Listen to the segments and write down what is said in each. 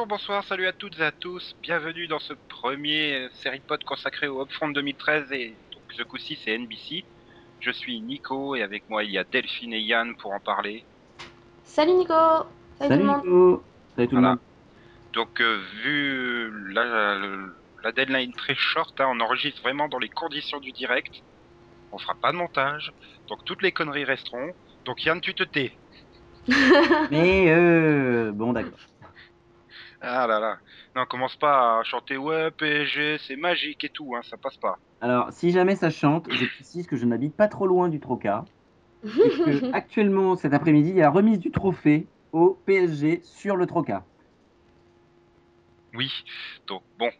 Bonjour, bonsoir, salut à toutes et à tous. Bienvenue dans ce premier euh, série pod consacré au Upfront 2013 et donc ce coup-ci c'est NBC. Je suis Nico et avec moi il y a Delphine et Yann pour en parler. Salut Nico Salut, tout le monde Nico Salut tout le Voilà. monde Donc euh, vu la deadline très short, hein, on enregistre vraiment dans les conditions du direct. On fera pas de montage, donc toutes les conneries resteront. Donc Yann, tu te tais. Mais euh... Bon d'accord. Ah là là. Non, commence pas à chanter ouais PSG, c'est magique et tout, hein, ça passe pas. Alors si jamais ça chante, je précise que je n'habite pas trop loin du Troca. Et que actuellement cet après-midi, il y a la remise du trophée au PSG sur le Troca. Oui, donc bon,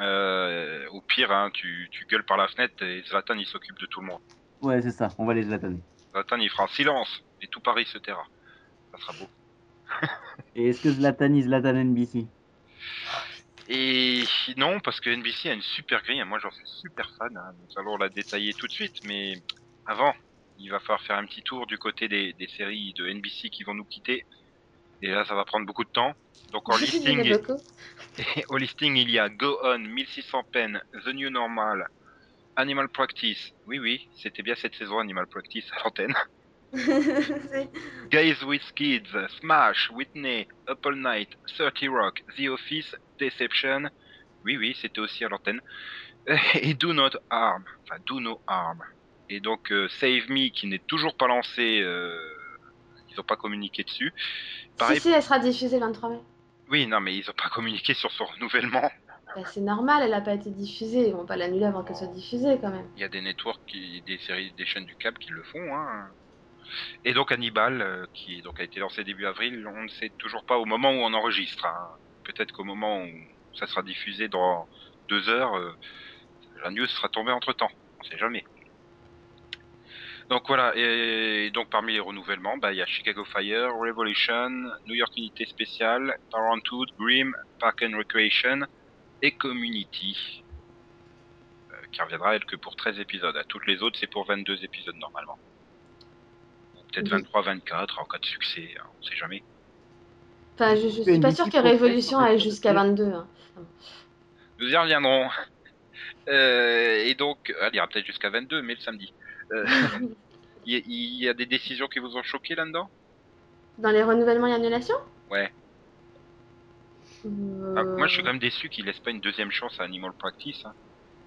euh, au pire, hein, tu, tu gueules par la fenêtre et Zlatan il s'occupe de tout le monde. Ouais, c'est ça, on va les Zlataner. Zlatan il fera silence et tout Paris se taira. Ça sera beau. Et est-ce que Zlatan is Zlatan NBC Et non, parce que NBC a une super grille, hein, moi j'en suis super fan, hein, nous allons la détailler tout de suite, mais avant, il va falloir faire un petit tour du côté des, des séries de NBC qui vont nous quitter. Et là, ça va prendre beaucoup de temps. Donc en listing. Et au listing, il y a Go On, 1600 Pen, The New Normal, Animal Practice. Oui, oui, c'était bien cette saison Animal Practice à l'antenne. Guys with Kids, Smash, Whitney, Up All Night, 30 Rock, The Office, Deception. Oui, oui, c'était aussi à l'antenne. Et Do Not Harm, enfin Do No Harm. Et donc euh, Save Me qui n'est toujours pas lancé, euh, ils n'ont pas communiqué dessus. Pareil, Si, si, elle sera diffusée le 23 mai. oui, non, mais ils n'ont pas communiqué sur son renouvellement. Bah, c'est normal, elle a pas été diffusée. Ils vont pas l'annuler avant qu'elle soit diffusée quand même. Il y a des networks, qui, des séries, des chaînes du câble qui le font. Hein. Et donc Hannibal, euh, qui donc a été lancé début avril, on ne sait toujours pas au moment où on enregistre. hein. Peut-être qu'au moment où ça sera diffusé dans deux heures, euh, la news sera tombée entre temps. On sait jamais. Donc voilà, et donc parmi les renouvellements, bah, il y a Chicago Fire, Revolution, New York Unité Spéciale, Parenthood, Grimm, Park and Recreation et Community euh, qui reviendra elle que pour 13 épisodes. À toutes les autres, c'est pour 22 épisodes normalement. Peut-être Oui. 23, 24 en cas de succès, hein, on sait jamais. Enfin, je, je Que suis pas sûre que Révolution aille jusqu'à série. 22. hein. Nous y reviendrons. Euh, et donc, elle ira peut-être jusqu'à 22, mais le samedi. Euh, Il y, a- il y a des décisions qui vous ont choqué là-dedans? Dans les renouvellements et annulations? Ouais. Euh, Ah, Moi, je suis quand même déçu qu'ils laissent pas une deuxième chance à Animal Practice. hein.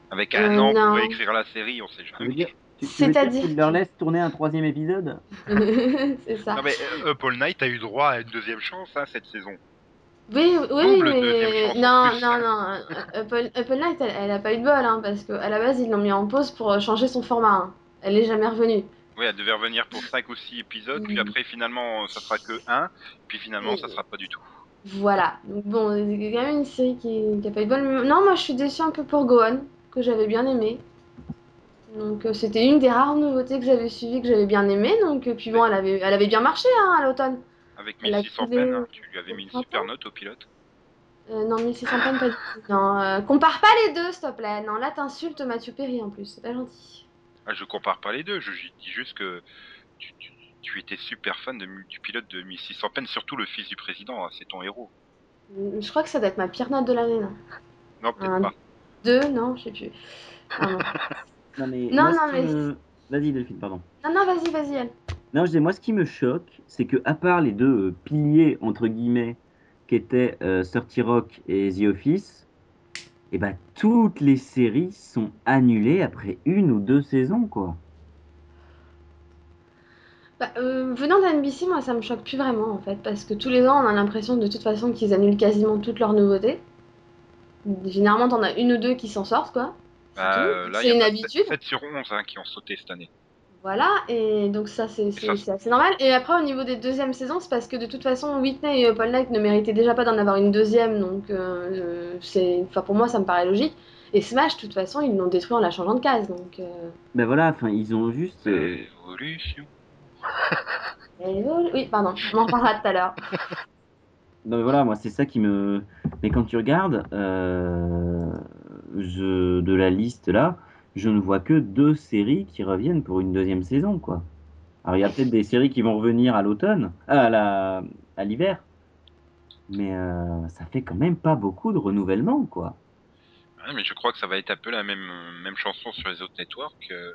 Avec Euh, un an non. pour écrire la série, on sait Ça veut jamais. C'est-à-dire qu'ils leur laissent tourner un troisième épisode c'est ça. Non mais euh, Up All Night a eu droit à une deuxième chance hein, cette saison. Oui, oui, Double mais non, plus. non, non. euh, Apple, Apple Night, elle, elle a pas eu de bol, hein, parce qu'à la base, ils l'ont mis en pause pour euh, changer son format. hein. Elle est jamais revenue. Oui, elle devait revenir pour 5 ou 6 épisodes, puis Mhm. après finalement ça sera que 1, puis finalement Oui. ça sera pas du tout. Voilà. Donc bon, c'est quand même une série qui, qui a pas eu de bol. mais- Non, moi, je suis déçue un peu pour Gohan, que j'avais bien aimé. Donc euh, c'était une des rares nouveautés que j'avais suivies, que j'avais bien aimé. Donc euh, puis bon, elle avait, elle avait bien marché hein, à l'automne. Avec Elle a 1600 coulé peines, hein, tu lui avais mis une super note au pilote. Euh, non, 1600 peines, pas du tout. Non, euh, compare pas les deux, s'il te plaît. Non, là, t'insultes Mathieu Perry en plus, c'est pas gentil. Ah, je compare pas les deux, je dis juste que tu, tu- tu étais super fan de, du pilote de 1600 peines, surtout le fils du président, hein, c'est ton héros. Euh, Je crois que ça doit être ma pire note de l'année, non Non, peut-être pas. Deux, non, je sais plus. Non, non. Mais... Non, moi, non, ce qui mais- me- Vas-y Delphine, pardon. non, non, vas-y, vas-y, elle. Non, je dis, moi, ce qui me choque, c'est que à part les deux euh, piliers, entre guillemets, qui étaient euh, 30 Rock et The Office, et ben, toutes les séries sont annulées après une ou deux saisons, quoi. Bah, euh, venant d'NBC, moi, ça me choque plus vraiment, en fait, parce que tous les ans, on a l'impression de toute façon qu'ils annulent quasiment toutes leurs nouveautés. Généralement, t'en as une ou deux qui s'en sortent, quoi. C'est Bah, C'est il y une a habitude. 7 sur 11 hein, qui ont sauté cette année. Voilà, et donc ça c'est assez normal. Et après au niveau des deuxièmes saisons, c'est parce que de toute façon Whitney et Paul Knight ne méritaient déjà pas d'en avoir une deuxième, donc euh, c'est, enfin pour moi ça me paraît logique. Et Smash, de toute façon, ils l'ont détruit en la changeant de case, donc. Euh... Ben voilà, enfin, ils ont juste. euh, Évolution. voilà. Oui, pardon, on en reparlera tout à l'heure. Non, mais voilà, moi, c'est ça qui me. Mais quand tu regardes euh, je... de la liste là, je ne vois que deux séries qui reviennent pour une deuxième saison, quoi. Alors, il y a peut-être des séries qui vont revenir à l'automne, ah, à la... à l'hiver, mais euh, ça fait quand même pas beaucoup de renouvellement, quoi. Ouais, mais je crois que ça va être un peu la même, même chanson sur les autres networks. euh,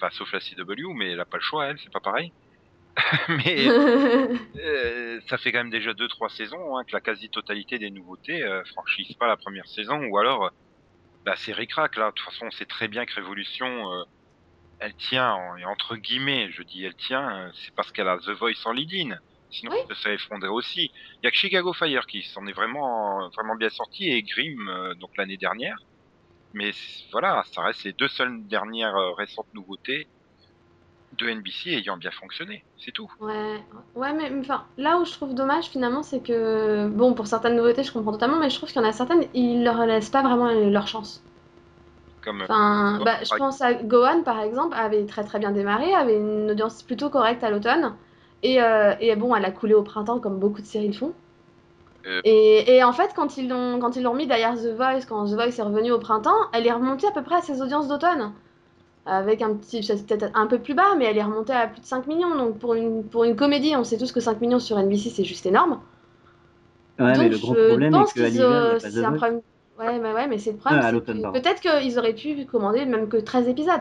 Enfin, sauf la CW, mais elle a pas le choix, elle, c'est pas pareil. mais euh, ça fait quand même déjà 2-3 saisons hein, que la quasi-totalité des nouveautés euh, franchissent pas la première saison, ou alors euh, bah, c'est ricrac là. De toute façon, on sait très bien que Révolution, euh, elle tient, en- et entre guillemets, je dis elle tient, euh, c'est parce qu'elle a The Voice en lead-in. Sinon, Oui. ça serait effondré aussi. Il y a que Chicago Fire qui s'en est vraiment, vraiment bien sorti et Grimm, euh, donc l'année dernière. Mais voilà, ça reste les deux seules dernières récentes nouveautés de NBC ayant bien fonctionné. C'est tout. Ouais, ouais, mais enfin, là où je trouve dommage finalement, c'est que, bon, pour certaines nouveautés, je comprends totalement, mais je trouve qu'il y en a certaines, ils leur laissent pas vraiment leur chance. Comme Enfin, bah, je pense à Gohan par exemple, avait très très bien démarré, avait une audience plutôt correcte à l'automne, et, euh, et bon, elle a coulé au printemps comme beaucoup de séries le font. Euh. Et, et en fait, quand ils l'ont quand ils l'ont mis derrière The Voice, quand The Voice est revenu au printemps, elle est remontée à peu près à ses audiences d'automne. Avec un petit, c'est peut-être un peu plus bas, mais elle est remontée à plus de 5 millions. Donc pour une, pour une comédie, on sait tous que 5 millions sur NBC, c'est juste énorme. Ouais, Donc mais le gros je problème est euh, a pas c'est un problème. Ouais, mais ouais, mais c'est le problème. Ah, que. Peut-être qu'ils auraient pu commander même que 13 épisodes.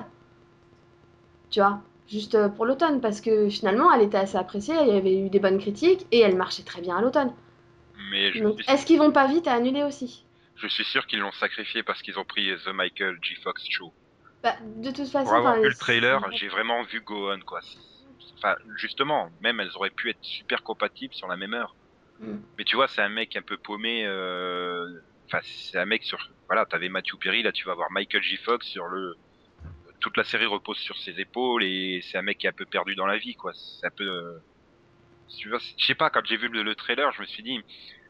Tu vois, juste euh, pour l'automne, parce que finalement, elle était assez appréciée, il y avait eu des bonnes critiques et elle marchait très bien à l'automne. mais suis, est-ce qu'ils vont pas vite à annuler aussi? Je suis sûr qu'ils l'ont sacrifié parce qu'ils ont pris The Michael G. Fox Show. Bah, de toute façon, Pour avoir vu le trailer, j'ai vraiment vu Gohan quoi. Enfin, justement, même elles auraient pu être super compatibles sur la même heure. Mm. Mais tu vois, c'est un mec un peu paumé. euh, Enfin, c'est un mec sur. Voilà, t'avais Matthew Perry, là tu vas voir Michael J. Fox sur le. Toute la série repose sur ses épaules et c'est un mec qui est un peu perdu dans la vie, quoi. C'est un peu. euh, Tu vois, c'est- je sais pas, quand j'ai vu le, le trailer, je me suis dit,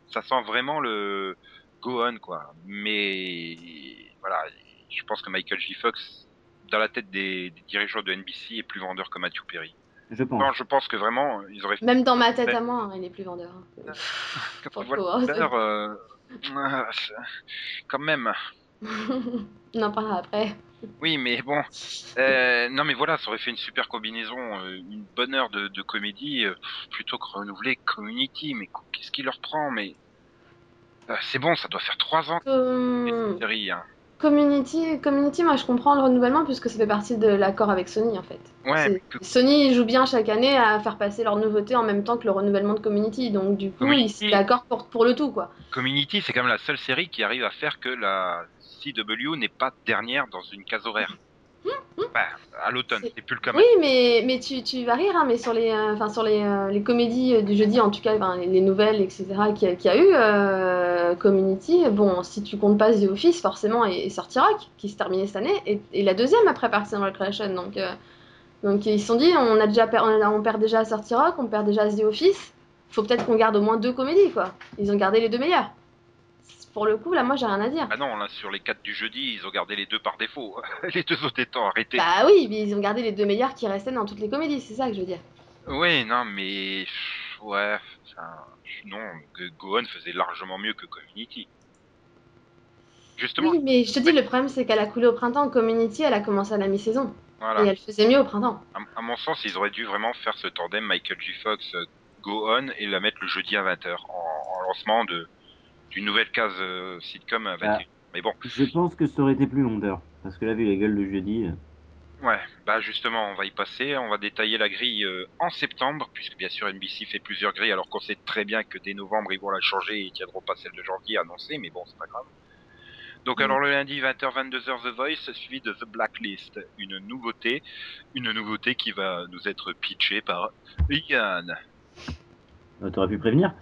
ça sent vraiment le Gohan, quoi. Mais voilà, je pense que Michael J. Fox, dans la tête des, des dirigeants de NBC, est plus vendeur que Matthew Perry. Je pense. Non, je pense que vraiment, ils auraient Même dans ma tête à moi, hein, il est plus vendeur. hein. Quand le voir, trailer, euh, c'est- quand même. On en parlera après. Oui, mais bon. Euh, non, mais voilà, ça aurait fait une super combinaison, euh, une bonne heure de, de comédie, euh, plutôt que renouveler Community. Mais qu'est-ce qui leur prend Mais euh, c'est bon, ça doit faire trois ans que Euh, cette série. Hein. Community, Community, moi je comprends le renouvellement puisque ça fait partie de l'accord avec Sony en fait. Ouais, que- Sony joue bien chaque année à faire passer leurs nouveautés en même temps que le renouvellement de Community, donc du coup Community. ils sont d'accord pour, pour le tout quoi. Community, c'est quand même la seule série qui arrive à faire que la CW n'est pas dernière dans une case horaire. À l'automne, C'est- plus le cas. Oui, mais, mais tu, tu vas rire, hein, mais sur les, euh, sur les, euh, les comédies euh, du jeudi, en tout cas, les, les nouvelles, etc., qu'il y, a- qu'il y a eu, euh, Community, bon, si tu comptes pas The Office, forcément, et, et Sorty Rock, qui se terminait cette année, et, et la deuxième après Parks and Recreation, donc, donc ils se sont dit, on, a déjà per- on, a- on perd déjà Sorty Rock, on perd déjà The Office, faut peut-être qu'on garde au moins deux comédies, quoi. Ils ont gardé les deux meilleures. Pour le coup, là, moi, j'ai rien à dire. Ah non, là, sur les quatre du jeudi, ils ont gardé les deux par défaut. les deux autres étant arrêtés. Bah oui, mais ils ont gardé les deux meilleures qui restaient dans toutes les comédies, c'est ça que je veux dire. Oui, non, mais ouais, enfin, non, que Gohan faisait largement mieux que Community. Justement, Oui, mais je te dis, le problème, c'est qu'elle a coulé au printemps. Community, elle a commencé à la mi-saison. voilà. Et elle faisait mieux au printemps. À, à mon sens, ils auraient dû vraiment faire ce tandem Michael J. Fox, Gohan et la mettre le jeudi à 20h en, en lancement de d'une nouvelle case euh, sitcom à 21. Ah. Mais bon, Je pense que ça aurait été plus vendeur. Parce que là, vu les gueules de jeudi. euh, ouais, bah justement, on va y passer. On va détailler la grille euh, en septembre, puisque bien sûr NBC fait plusieurs grilles, alors qu'on sait très bien que dès novembre ils vont la changer et ils tiendront pas celle de janvier annoncée, mais bon, c'est pas grave. Donc alors le lundi 20h 22h The Voice suivi de The Blacklist, une nouveauté, une nouveauté qui va nous être pitchée par euh, T'aurais pu prévenir.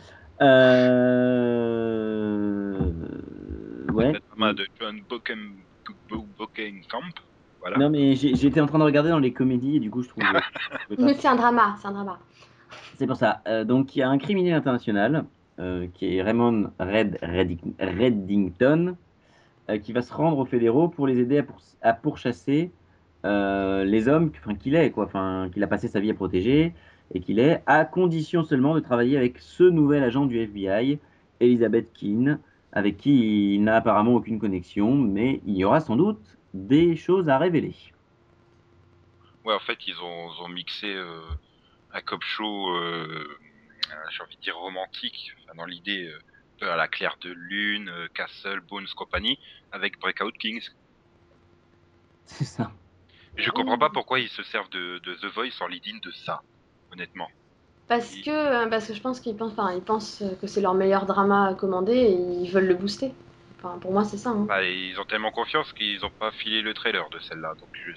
Euh... Ouais. De John Boken, Bo- Bokenkamp. voilà. Non, mais j'étais en train de regarder dans les comédies et du coup, je trouve. Mais c'est un drama, c'est un drama. C'est pour ça. Euh, donc, il y a un criminel international euh, qui est Raymond Red, Reddick- Reddington euh, qui va se rendre aux fédéraux pour les aider à, pour- à pourchasser euh, les hommes qu'il est, quoi, qu'il a passé sa vie à protéger et qu'il est, à condition seulement de travailler avec ce nouvel agent du FBI, Elizabeth Keane, avec qui il n'a apparemment aucune connexion, mais il y aura sans doute des choses à révéler. Ouais, en fait, ils ont, ils ont mixé euh, un cop show, euh, j'ai envie de dire romantique, enfin, dans l'idée euh, peu à la claire de lune, euh, Castle, Bones, compagnie, avec Breakout Kings. C'est ça. Je comprends pas pourquoi ils se servent de, de The Voice en lead-in de ça, honnêtement. Parce que, euh, parce que je pense qu'ils pensent, enfin, ils pensent que c'est leur meilleur drama à commander et ils veulent le booster. Enfin, pour moi, c'est ça. hein. Bah, ils ont tellement confiance qu'ils ont pas filé le trailer de celle-là, donc je...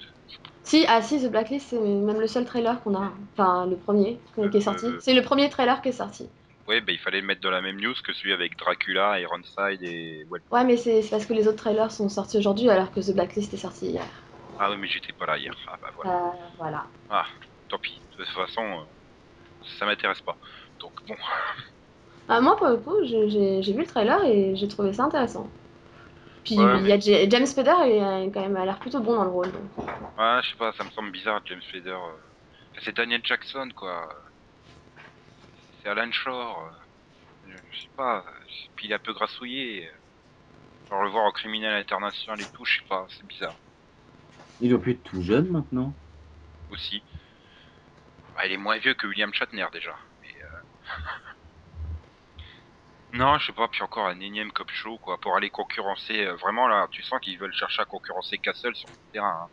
Si, ah si, The Blacklist, c'est même le seul trailer qu'on a. Enfin, le premier qui est sorti. Euh. C'est le premier trailer qui est sorti. Ouais, bah, il fallait le mettre dans la même news que celui avec Dracula, Ironside et... Ouais. Ouais, mais c'est parce que les autres trailers sont sortis aujourd'hui alors que The Blacklist est sorti hier. Ah oui, mais j'étais pas là hier. Ah bah voilà. Euh, voilà. Tant pis. De toute façon, euh, ça m'intéresse pas. Donc bon. Ah, moi, pour le coup, j'ai vu le trailer et j'ai trouvé ça intéressant. Puis Ouais, il y a James Spader, il a quand même a l'air plutôt bon dans le rôle. donc. Ouais, je sais pas, ça me semble bizarre, James Spader. euh. Enfin, C'est Daniel Jackson, quoi. C'est Alan Shore. euh. Je sais pas. Puis il est un peu grassouillé. Genre le voir en criminel international et tout, je sais pas, c'est bizarre. Il doit plus être tout jeune maintenant. Aussi. Bah, il est moins vieux que William Shatner déjà. Mais, euh, non, je sais pas, puis encore un énième cop show, quoi, pour aller concurrencer. euh, vraiment, là, tu sens qu'ils veulent chercher à concurrencer Castle sur le terrain. hein.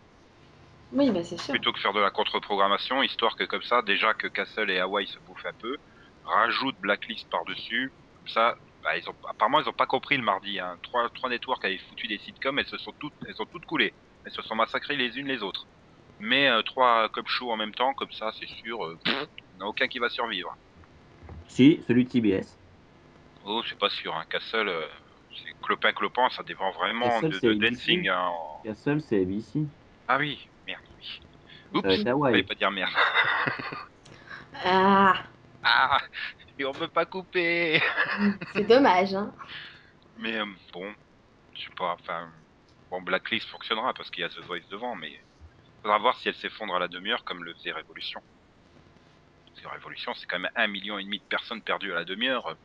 Oui, bah c'est sûr. plutôt que faire de la contre-programmation, histoire que comme ça, déjà que Castle et Hawaii se bouffent un peu, rajoute Blacklist par-dessus, comme ça, bah, ils ont, apparemment ils ont pas compris le mardi, hein. trois, trois networks avaient foutu des sitcoms, elles se sont toutes, elles ont toutes coulées, elles se sont massacrées les unes les autres. Mais euh, trois cop shows en même temps, comme ça, c'est sûr, euh, pff, il n'y en a aucun qui va survivre. Si, celui de CBS. Oh, c'est pas sûr, hein. Castle, euh, c'est clopin clopin, ça dépend vraiment Castle, de, de dancing. hein, en- Castle, c'est ABC. Ah oui, merde, oui. Oups, je Hawaï. fallait pas dire merde. Ah, Ah, et on peut pas couper. c'est dommage. Hein. Mais euh, bon, je sais pas, enfin, bon, Blacklist fonctionnera parce qu'il y a The Voice devant, mais faudra voir si elle s'effondre à la demi-heure comme le faisait Révolution. Parce que Révolution, c'est quand même un million et demi de personnes perdues à la demi-heure,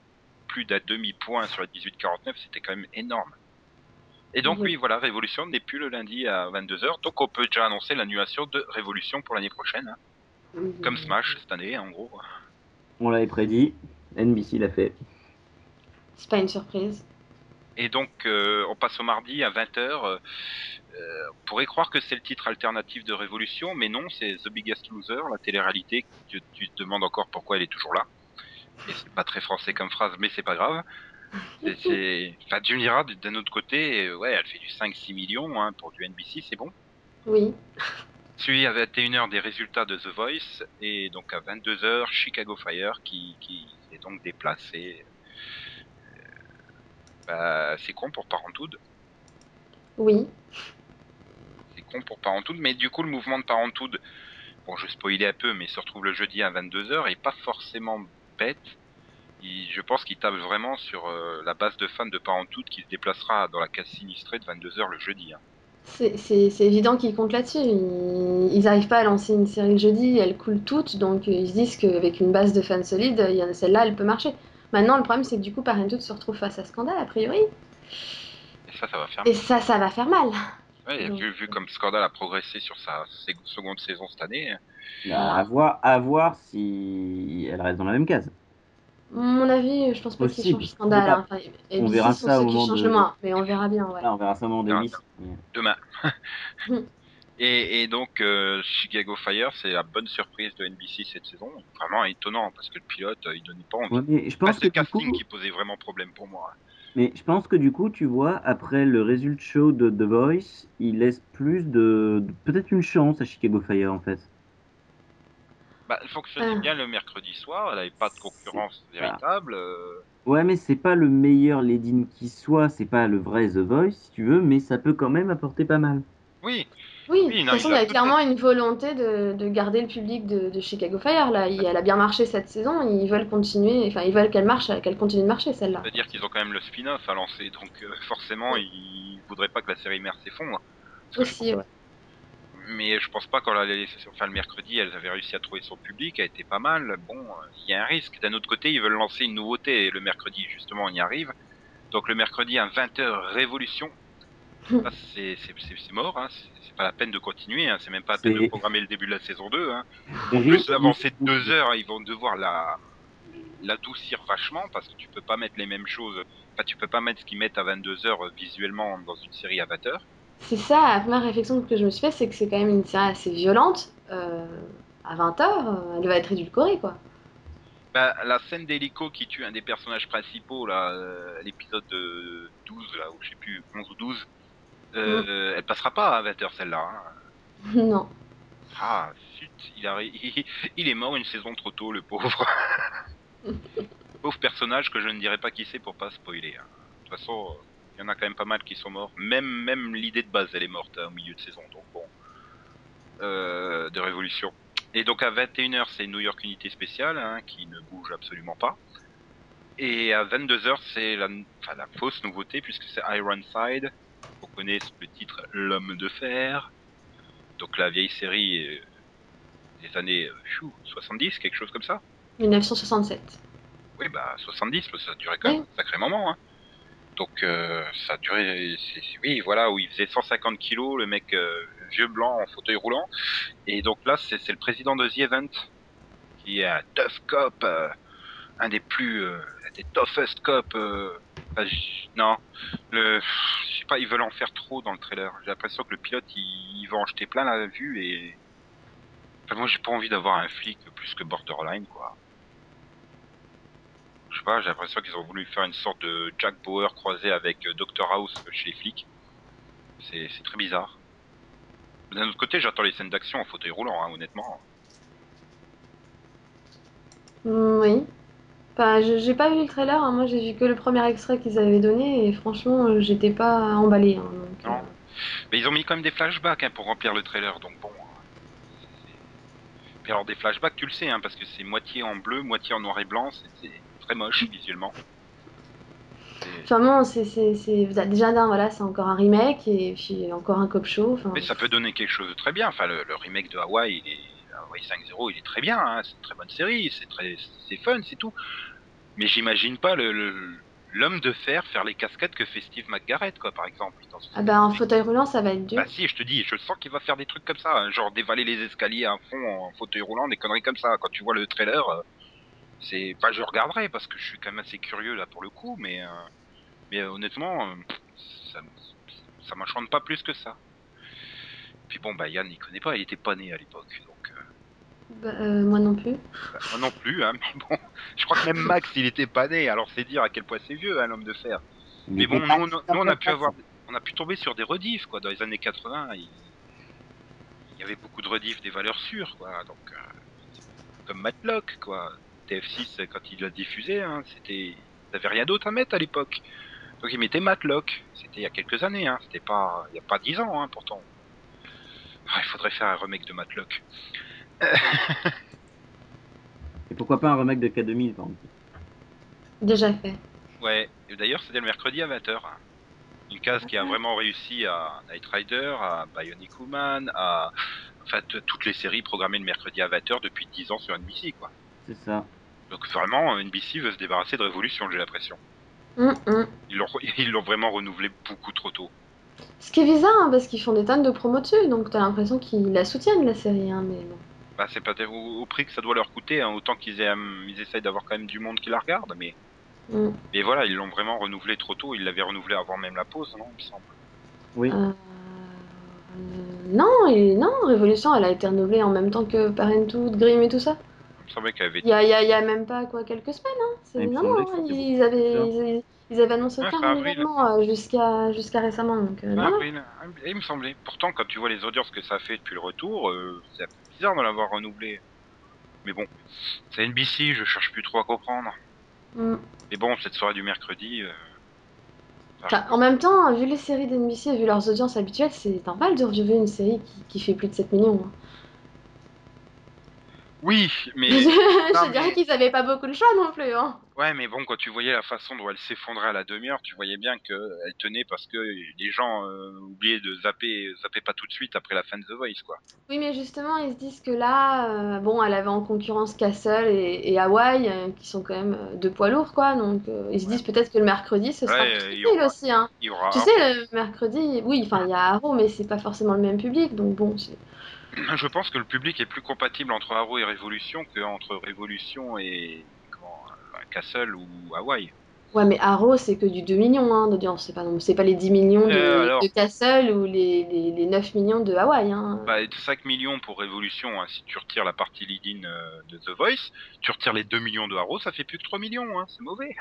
plus d'un demi-point sur la 18-49, c'était quand même énorme. Et donc Oui. oui, voilà, Révolution n'est plus le lundi à 22h, donc on peut déjà annoncer l'annulation de Révolution pour l'année prochaine, hein. comme Smash cette année, en gros. On l'avait prédit. NBC l'a fait. C'est pas une surprise. Et donc, euh, on passe au mardi à 20h. Euh, on pourrait croire que c'est le titre alternatif de Révolution, mais non, c'est The Biggest Loser, la télé-réalité. tu te demandes encore pourquoi elle est toujours là. Et c'est pas très français comme phrase, mais c'est pas grave. C'est... Enfin, tu d'un autre côté, euh, ouais, elle fait du 5-6 millions hein, pour du NBC, c'est bon. Oui. Suivi à 21h des résultats de The Voice, et donc à 22h, Chicago Fire qui, qui est donc déplacé. Bah, c'est con pour Parenthood. Oui. C'est con pour Parenthood, mais du coup, le mouvement de Parenthood, bon, je spoilais un peu, mais se retrouve le jeudi à 22h et pas forcément bête. Il- je pense qu'il tape vraiment sur euh, la base de fans de Parenthood qui se déplacera dans la case sinistrée de 22h le jeudi. hein. C'est- évident qu'ils comptent là-dessus. Ils, ils arrivent pas à lancer une série le jeudi, elles coulent toutes, donc ils se disent qu'avec une base de fans solide, il y en a- celle-là, elle peut marcher. Maintenant, le problème, c'est que du coup, Parenthood se retrouve face à scandale, a priori. Et ça, ça va faire. Et ça, ça va faire mal. Ouais, donc, vu, vu comme Scandal a progressé sur sa seconde saison cette année, Bah, à, voir, à voir si elle reste dans la même case. Mon avis, je pense pas qu'ils changent scandale. On verra- hein. Enfin, on ABC verra ça ceux au qui moment changent de- le moins, mais on verra bien, ouais. Là, on verra ça au moment d'Elvis. demain. Et, et donc euh, Chicago Fire, c'est la bonne surprise de NBC cette saison. Vraiment étonnant parce que le pilote, euh, il donnait pas envie. Ouais, mais je Bah, pense c'est que le du coup, casting qui posait vraiment problème pour moi. mais je pense que du coup, tu vois, après le résultat show de The Voice, il laisse plus de, de- peut-être une chance à Chicago Fire en fait. Bah, elle fonctionnait Ah. bien le mercredi soir, elle avait pas de concurrence véritable. euh, Ouais, mais c'est pas le meilleur lead-in qui soit, c'est pas le vrai The Voice si tu veux, mais ça peut quand même apporter pas mal. Oui, Oui, Oui, de toute façon, il y a clairement une volonté de, de garder le public de, de Chicago Fire. Là, Il- elle a bien marché cette saison. Ils veulent continuer, enfin, ils veulent qu'elle marche, qu'elle continue de marcher celle-là. C'est-à-dire qu'ils ont quand même le spin-off à lancer, donc euh, forcément, ils voudraient pas que la série mère s'effondre. Aussi, ouais. Mais je pense pas quand la, enfin, le mercredi, elles avaient réussi à trouver son public, a été pas mal. Bon, euh, il y a un risque. D'un autre côté, ils veulent lancer une nouveauté et le mercredi, justement, on y arrive. Donc le mercredi à 20h, Révolution. C'est mort, hein. c'est pas la peine de continuer, hein. c'est même pas la peine de programmer le début de la saison 2. Hein. En plus, avancer de il- deux heures, ils vont devoir la l'adoucir vachement parce que tu peux pas mettre les mêmes choses. Enfin, tu peux pas mettre ce qu'ils mettent à 22 heures euh, visuellement dans une série à 20 heures. C'est ça, la première réflexion que je me suis faite, c'est que c'est quand même une série assez violente. Euh, à 20h, elle va être édulcorée, quoi. Bah, la scène d'hélico qui tue un des personnages principaux, là, euh, l'épisode euh, 12, là, ou je sais plus, 11 ou 12, euh, elle passera pas à 20h celle-là. hein. non. Ah, zut, il, a, il, il est mort une saison trop tôt, le pauvre. pauvre personnage que je ne dirais pas qui c'est pour pas spoiler. hein. De toute façon, euh, il y en a quand même pas mal qui sont morts. Même, même l'idée de base, elle est morte hein, au milieu de saison, donc bon. Euh, de Révolution. Et donc à 21h, c'est New York Unité Spéciale, hein, qui ne bouge absolument pas. Et à 22h, c'est la, enfin, la fausse nouveauté, puisque c'est Ironside. On connaît sous le titre L'homme de fer. Donc la vieille série euh, des années euh, chou, 70, quelque chose comme ça. 1967. Oui, bah 70, parce que ça duré quand même Oui. un sacré moment. Hein. Donc euh, ça a duré, oui, voilà, où il faisait 150 kilos, le mec euh, vieux blanc en fauteuil roulant. Et donc là, c'est le président de The Event, qui est un tough cop, euh, un des plus, euh, des toughest cops. euh, non, le, je sais pas, ils veulent en faire trop dans le trailer. J'ai l'impression que le pilote, il, il va en jeter plein la vue et. Enfin, moi, j'ai pas envie d'avoir un flic plus que borderline, quoi. Je sais pas, j'ai l'impression qu'ils ont voulu faire une sorte de Jack Bauer croisé avec euh, Dr House chez les flics. C'est très bizarre. D'un autre côté, j'attends les scènes d'action en fauteuil roulant, hein, honnêtement. Oui. Je- j'ai pas vu le trailer, hein. Moi j'ai vu que le premier extrait qu'ils avaient donné et franchement euh, j'étais pas emballée. hein. Donc, Non. euh, Mais ils ont mis quand même des flashbacks hein, pour remplir le trailer, donc bon. Puis alors des flashbacks, tu le sais, hein, parce que c'est moitié en bleu, moitié en noir et blanc, c'est- très moche visuellement. Enfin bon, c'est c'est- déjà d'un, voilà, c'est encore un remake et puis encore un cop show. Mais ça peut donner quelque chose de très bien. Enfin, le, le remake de Hawaii, il est, Hawaii 5.0, il est très bien. Hein. C'est une très bonne série. C'est très, c'est fun, c'est tout. Mais j'imagine pas le, le- l'homme de fer faire les cascades que fait Steve McGarrett, quoi, par exemple. Ah bah en fauteuil roulant ça va être dur. Bah si, je te dis, je sens qu'il va faire des trucs comme ça, hein, genre dévaler les escaliers à fond en fauteuil roulant, des conneries comme ça. Quand tu vois le trailer, euh, c'est, enfin, je regarderai parce que je suis quand même assez curieux là pour le coup, mais, euh, mais euh, honnêtement, ça, ça m'enchante pas plus que ça. Puis bon, bah Yann, il connaît pas, il était pas né à l'époque, donc Bah, euh, moi non plus. bah, moi non plus, hein. Mais bon, je crois que même Max, il était pas né, alors c'est dire à quel point c'est vieux, hein, l'homme de fer. Mais bon, nous, on- nous, on a pu avoir, on a pu tomber sur des rediffs quoi. Dans les années 80, il, il y avait beaucoup de rediffs des valeurs sûres quoi. Donc euh, comme Matlock quoi. TF6 quand il l'a diffusé, hein, c'était, t'avais rien d'autre à mettre à l'époque. Donc il mettait Matlock. C'était il y a quelques années, hein. C'était pas, il y a pas dix ans hein, pourtant. Ah, il faudrait faire un remake de Matlock. Et pourquoi pas un remake de K2000 par exemple? Déjà fait. Ouais. Et d'ailleurs, c'était le mercredi à 20h. Une case qui a vraiment réussi à Night Rider, à Bionic Woman, à en fait toutes les séries programmées le mercredi à 20h depuis 10 ans sur NBC quoi. C'est ça. Donc vraiment NBC veut se débarrasser de Révolution, j'ai l'impression. Ils l'ont ils l'ont vraiment renouvelé beaucoup trop tôt. Ce qui est bizarre hein, parce qu'ils font des tonnes de promos dessus, donc t'as l'impression qu'ils la soutiennent la série. Hein, mais bon. Bah c'est pas au, au prix que ça doit leur coûter, hein, autant qu'ils hum, ils essayent d'avoir quand même du monde qui la regarde, mais Hum. mais voilà, ils l'ont vraiment renouvelé trop tôt. Ils l'avaient renouvelé avant même la pause, non Il me semble. Oui. Euh, non, et non, Révolution elle a été renouvelée en même temps que Parenthood, Grimm et tout ça. Il me semblait qu'elle avait Il y a, y y même pas quoi quelques semaines. Hein. C'est non, c'était ils, avaient, plus ils, ils avaient annoncé aucun avril. renouvellement jusqu'à jusqu'à récemment. Donc, euh, non, non. avril. Ah, Il me semblait. Pourtant, quand tu vois les audiences que ça a fait depuis le retour, euh, c'est un peu bizarre de l'avoir renouvelé. Mais bon, c'est NBC, je cherche plus trop à comprendre. Hum. Mais bon, cette soirée du mercredi, euh, Enfin, en même temps, vu les séries d'NBC et vu leurs audiences habituelles, c'est normal de reviewer une série qui, qui fait plus de 7 millions. hein. Oui, mais je dirais qu'ils avaient pas beaucoup de choix non plus. Hein. ouais, mais bon, quand tu voyais la façon dont elle s'effondrait à la demi-heure, tu voyais bien qu'elle tenait parce que les gens euh, oubliaient de zapper, zapper pas tout de suite après la fin de The Voice, quoi. Oui, mais justement, ils se disent que là, euh, bon, elle avait en concurrence Castle et, et Hawaii, euh, qui sont quand même euh, deux poids lourds, quoi. Donc, euh, ils se disent peut-être que le mercredi, ce sera Ouais, plus euh, aura- aussi. Hein. Il y aura. Tu sais, le mercredi, oui, enfin, il y a Arrow, mais c'est pas forcément le même public, donc bon. c'est- Je pense que le public est plus compatible entre Arrow et Révolution qu'entre Révolution et comment, euh, Castle ou Hawaii. Ouais, mais Arrow, c'est que du 2 millions hein, d'audience, c'est pas, non, c'est pas les 10 millions de, Euh, alors. de Castle ou les, les, les 9 millions de Hawaii. Hein. Bah, 5 millions pour Révolution, hein, si tu retires la partie lead-in euh, de The Voice, tu retires les 2 millions de Arrow, ça fait plus que 3 millions, hein, c'est mauvais.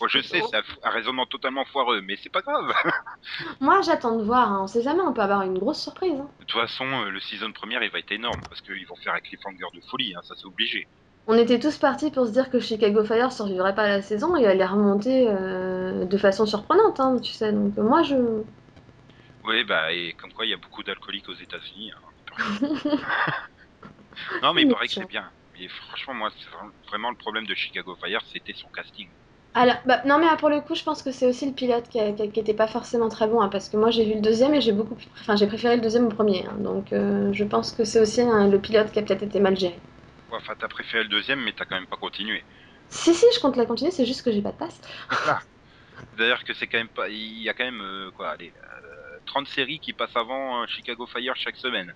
Bon, je sais, c'est un, raisonnement totalement foireux, mais c'est pas grave. Moi, j'attends de voir, hein, on sait jamais, on peut avoir une grosse surprise. hein. De toute façon, euh, le season première, il va être énorme, parce qu'ils vont faire un cliffhanger de folie, hein, ça c'est obligé. On était tous partis pour se dire que Chicago Fire survivrait pas à la saison et allait remonter euh, de façon surprenante, hein, tu sais. Donc euh, moi, je... Oui, bah, et comme quoi, il y a beaucoup d'alcooliques aux États-Unis. hein. non, mais il paraît que c'est bien. Mais franchement, moi, c'est vraiment- le problème de Chicago Fire, c'était son casting. Alors, bah, non mais ah, pour le coup, je pense que c'est aussi le pilote qui, a- qui, a- qui était pas forcément très bon, hein, parce que moi j'ai vu le deuxième et j'ai beaucoup, enfin j'ai préféré le deuxième au premier, hein, donc euh, je pense que c'est aussi hein, le pilote qui a peut-être été mal géré. Ouais, Enfin, t'as préféré le deuxième, mais t'as quand même pas continué. Si si, je compte la continuer, c'est juste que j'ai pas de passe. Voilà. D'ailleurs que c'est quand même pas, il y a quand même euh, quoi, allez, euh, 30 séries qui passent avant euh, Chicago Fire chaque semaine.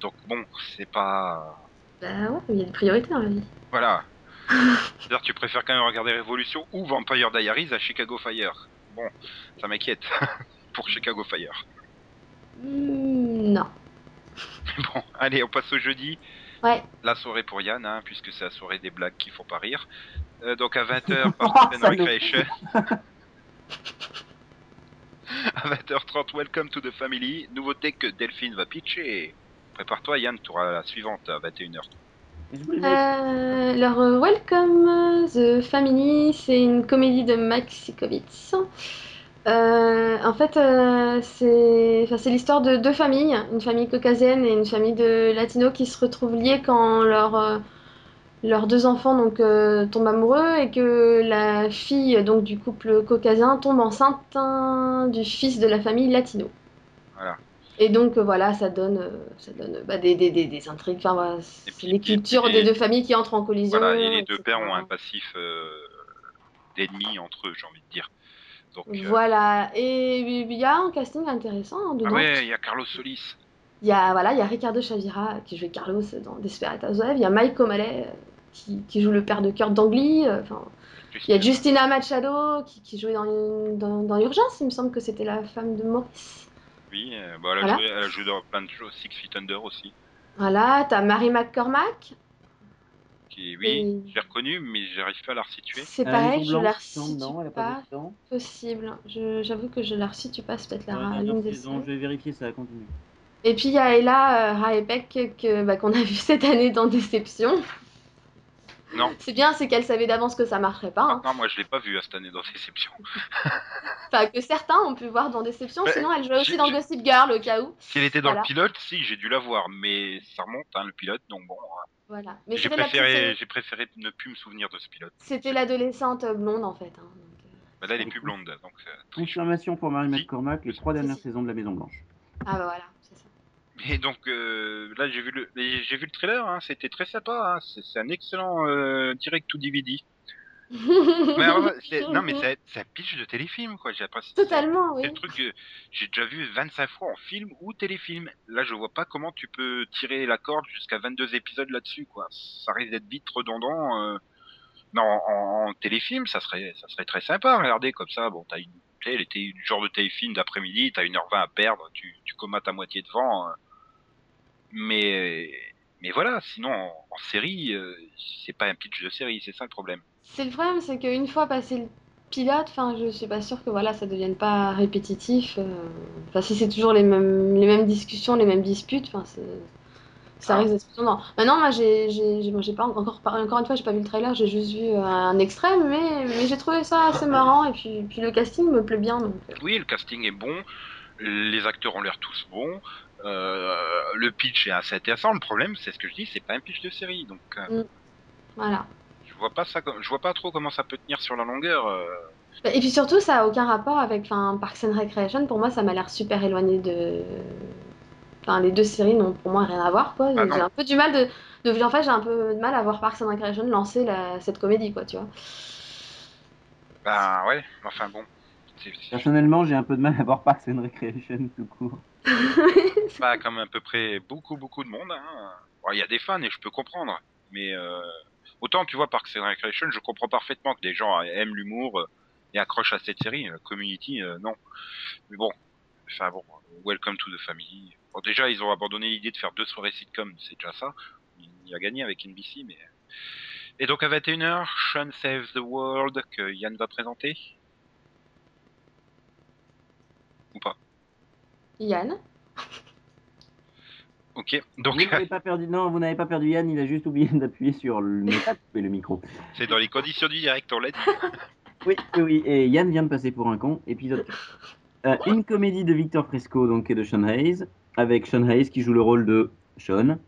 Donc bon, c'est pas, Bah ouais, il y a des priorités dans la vie. voilà. C'est-à-dire tu préfères quand même regarder Révolution ou Vampire Diaries à Chicago Fire. Bon, ça m'inquiète pour Chicago Fire. Hmm, non. Bon, allez, on passe au jeudi. Ouais. La soirée pour Yann, hein, puisque c'est la soirée des blagues qui font pas rire. Euh, donc à 20h, Oh, Parks and salaud. Recreation. à 20h30, Welcome to the Family. Nouveauté que Delphine va pitcher. Prépare-toi, Yann, tu auras la suivante à 21h. Je voulais mettre- Euh, alors, euh, Welcome the Family, c'est une comédie de Mike Sikowitz. Euh, en fait, euh, c'est enfin, l'histoire de deux familles, une famille caucasienne et une famille de latinos qui se retrouvent liés quand leur, euh, leurs deux enfants donc, tombent amoureux et que la fille donc, du couple caucasien tombe enceinte hein, du fils de la famille latino. Voilà. Et donc voilà, ça donne, ça donne bah, des, des, des, des intrigues, enfin, voilà, puis- les cultures et- des deux familles qui entrent en collision. Voilà, et les deux pères ont un passif d'ennemis entre eux, j'ai envie de dire. Donc, euh, Voilà, et il y a un casting intéressant hein, ah ouais, il y a Carlos Solis. Il y a, voilà, il y a Ricardo Chavira qui joue Carlos dans Desperate Housewives, il y a Mike O'Malley euh, qui, qui joue le père de Kurt Dangly, euh, enfin, il y a Justina Machado qui, qui jouait dans, dans, dans Urgence, il me semble que c'était la femme de Maurice. Oui, euh, bah, elle, a Voilà. joué, elle a joué dans plein de choses, Six Feet Under aussi. Voilà, t'as Mary McCormack, Qui, oui, l'ai reconnue, mais j'arrive pas à la resituer. c'est pareil, je la resitue non, elle a pas, pas possible, Je- j'avoue que je la resitue pas, c'est peut-être la, Ouais, l'une dernière des je vais vérifier ça, continue. Et puis il y a Ella euh, Raepek que, bah, qu'on a vu cette année dans Déception. Non. C'est bien, c'est qu'elle savait d'avance que ça marcherait pas. hein. Non, moi je l'ai pas vue à cette année dans Déception. Enfin, que certains ont pu voir dans Déception. Bah, Sinon, elle jouait aussi j'ai- dans j'ai- Gossip Girl au cas où. Si elle était dans Voilà. le pilote, si, j'ai dû la voir, mais ça remonte, hein, le pilote, donc bon. hein. Voilà. Mais J'ai préféré, j'ai préféré ne plus me souvenir de ce pilote. C'était l'adolescente blonde en fait. hein, donc, euh. Bah, là, elle est plus blonde, donc euh. Confirmation pour Mary Si. McCormack, les trois dernières Si. saisons de la Maison Blanche. Ah bah voilà, c'est ça. Et donc euh, là, j'ai vu le, j'ai vu le trailer, hein, c'était très sympa. Hein, c'est, c'est un excellent euh, direct to DVD. Mais alors, c'est- non, mais c'est, c'est un pitch de téléfilm, quoi. Totalement, oui. C'est le truc que j'ai déjà vu 25 fois en film ou téléfilm. Là, je vois pas comment tu peux tirer la corde jusqu'à 22 épisodes là-dessus, quoi. Ça risque d'être vite redondant. euh. Non, en, en téléfilm, ça serait, ça serait très sympa à regarder comme ça. Bon, t'as une, du genre de téléfilm d'après-midi, t'as 1h20 à perdre, tu, tu comates à moitié devant. euh. Mais, mais voilà, sinon, en, en série, euh, c'est pas un pitch de série, c'est ça le problème. C'est le problème, c'est qu'une fois passé le pilote, enfin, je suis pas sûre que voilà, ça devienne pas répétitif. euh. Enfin, si c'est toujours les mêmes, les mêmes discussions, les mêmes disputes, enfin, Ça Ah. risque d'être étonnant. Maintenant, moi, j'ai, j'ai, pas encore, encore une fois, j'ai pas vu le trailer, j'ai juste vu euh, un extrait, mais, mais j'ai trouvé ça assez marrant et puis, puis le casting me plaît bien. Donc, euh, Oui, le casting est bon, les acteurs ont l'air tous bons, euh, le pitch est assez intéressant. Le problème, c'est ce que je dis, c'est pas un pitch de série, donc euh, voilà. Je vois pas ça, comme- je vois pas trop comment ça peut tenir sur la longueur. euh. Bah, Et puis surtout, ça a aucun rapport avec enfin, Parks and Recreation. Pour moi, ça m'a l'air super éloigné de. Enfin, les deux séries n'ont pour moi rien à voir, quoi. Ah j'ai un peu du mal de, de. En fait, j'ai un peu de mal à voir Parks and Recreation lancer la- cette comédie, quoi, tu vois. Ben ouais, enfin bon. Personnellement, j'ai un peu de mal à voir Parks and Recreation tout court. pas comme à peu près beaucoup, beaucoup de monde. hein. Bon, Il y a des fans et je peux comprendre, mais euh, autant tu vois Parks and Recreation, je comprends parfaitement que des gens aiment l'humour euh, et accrochent à cette série. Euh, Community, euh, non. Mais bon, enfin bon, Welcome to the Family. Bon, déjà, ils ont abandonné l'idée de faire deux soirées sitcom, c'est déjà ça. Il a gagné avec NBC, mais. Et donc à 21h, Sean Saves the World que Yann va présenter. Ou pas Yann Ok, donc Vous n'avez pas perdu, non, vous n'avez pas perdu Yann, il a juste oublié d'appuyer sur le, le micro. c'est dans les conditions du direct, on l'a dit. Oui, oui, oui, et Yann vient de passer pour un con. Épisode. Euh, une comédie de Victor Fresco, donc et de Sean Hayes, avec Sean Hayes qui joue le rôle de Sean.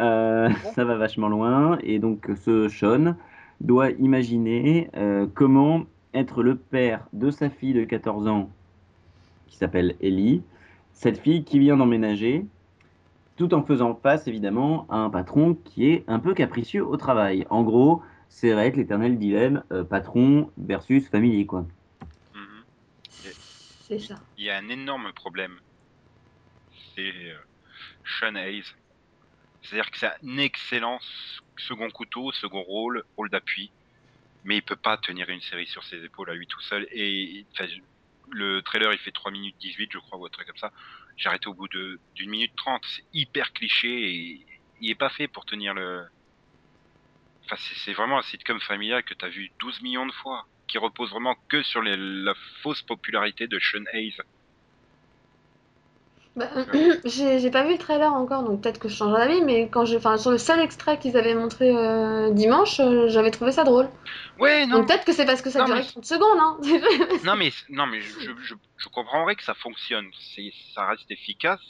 Euh, ça va vachement loin, et donc ce Sean doit imaginer euh, comment être le père de sa fille de 14 ans, qui s'appelle Ellie, cette fille qui vient d'emménager, tout en faisant face évidemment à un patron qui est un peu capricieux au travail. En gros, c'est va être l'éternel dilemme euh, patron versus famille, quoi. Mhm. C'est ça. Il y a un énorme problème. C'est euh, Sean Hayes. C'est-à-dire que c'est un excellent second couteau, second rôle, rôle d'appui. Mais il peut pas tenir une série sur ses épaules à lui tout seul. Et enfin, le trailer, il fait 3 minutes 18, je crois, ou un truc comme ça. J'ai arrêté au bout d'une minute 30. C'est hyper cliché et il est pas fait pour tenir le. Enfin, c'est vraiment un sitcom familial que tu as vu 12 millions de fois, qui repose vraiment que sur la fausse popularité de Sean Hayes. Bah, j'ai j'ai pas vu le trailer encore, donc peut-être que je changerai d'avis, mais quand j'ai, enfin, sur le seul extrait qu'ils avaient montré euh, dimanche, euh, j'avais trouvé ça drôle. Ouais, non, Donc peut-être que c'est parce que ça Non, durait mais- 30 secondes, hein. non mais non mais je, je, je, je comprendrais que ça fonctionne, ça reste efficace,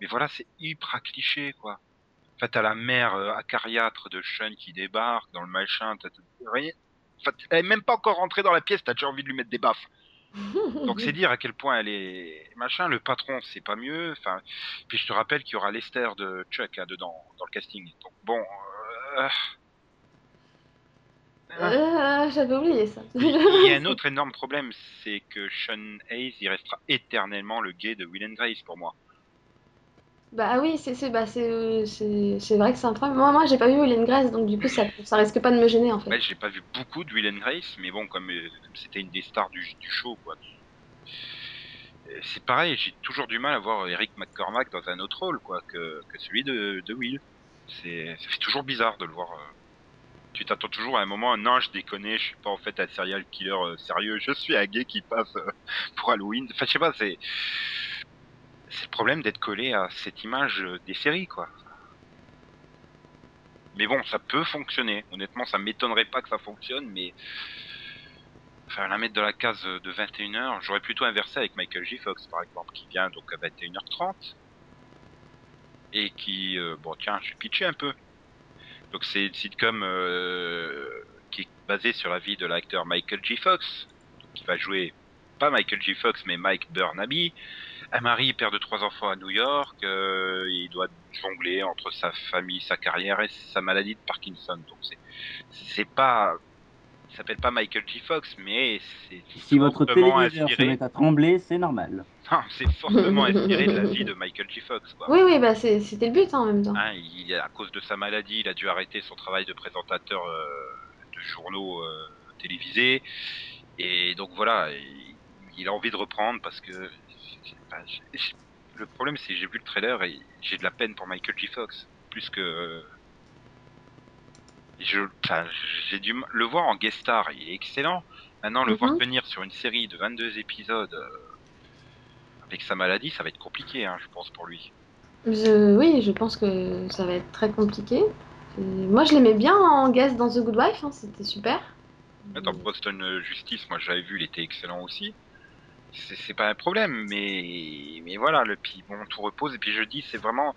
mais voilà c'est hyper cliché quoi. En fait t'as la mère euh, acariâtre de Sean qui débarque dans le machin, t'as rien. Elle est même pas encore rentrée dans la pièce, t'as déjà envie de lui mettre des baffes. Donc c'est dire à quel point elle est machin. Le patron c'est pas mieux. Enfin puis je te rappelle qu'il y aura Lester de Chuck hein, dedans dans le casting. Donc bon. euh, Euh, j'avais oublié ça. Il y a un autre énorme problème, c'est que Sean Hayes, il restera éternellement le gay de Will and Grace pour moi. Bah oui, c'est bah, vrai que c'est un problème. Moi, moi j'ai pas vu Will and Grace, donc du coup, ça, ça risque pas de me gêner en fait. Ouais, j'ai pas vu beaucoup de Will and Grace, mais bon, comme euh, c'était une des stars du, du show, quoi. Euh, C'est pareil, j'ai toujours du mal à voir Eric McCormack dans un autre rôle, quoi, que, que celui de, de Will. C'est, ça fait toujours bizarre de le voir. euh. Tu t'attends toujours à un moment, non, je déconne, je suis pas en fait un serial killer sérieux, je suis un gay qui passe pour Halloween. Enfin, je sais pas, c'est, c'est le problème d'être collé à cette image euh, des séries, quoi. Mais bon, ça peut fonctionner. Honnêtement, ça m'étonnerait pas que ça fonctionne, mais enfin la mettre de la case de 21h, j'aurais plutôt inversé avec Michael J. Fox par exemple, qui vient donc à 21h30 et qui euh, bon tiens, je suis pitché un peu. Donc c'est une sitcom euh, qui est basée sur la vie de l'acteur Michael J. Fox, qui va jouer pas Michael J. Fox mais Mike Burnaby. Un mari, père de trois enfants à New York, euh, il doit jongler entre sa famille, sa carrière et sa maladie de Parkinson. Donc c'est c'est pas il s'appelle pas Michael J. Fox, mais c'est Si votre téléviseur se inspiré. met à trembler, c'est normal. Non, c'est fortement inspiré de la vie de Michael J. Fox. Quoi. Oui, oui, bah c'était le but hein, en même temps. Hein, il, à cause de sa maladie, il a dû arrêter son travail de présentateur euh, de journaux euh, télévisés. Et donc voilà, il, il a envie de reprendre parce que le problème c'est que j'ai vu le trailer et j'ai de la peine pour Michael J. Fox plus que euh, je, enfin, j'ai dû le voir en guest star, il est excellent. Maintenant, le Mhm. voir venir sur une série de 22 épisodes euh, avec sa maladie, ça va être compliqué, hein, je pense pour lui. Je, oui, je pense que ça va être très compliqué. Et moi, je l'aimais bien en guest dans The Good Wife, hein, c'était super. Dans Boston euh, Justice, moi j'avais vu, il était excellent aussi. C'est pas un problème, mais mais voilà, le puis bon, tout repose et puis je dis, c'est vraiment,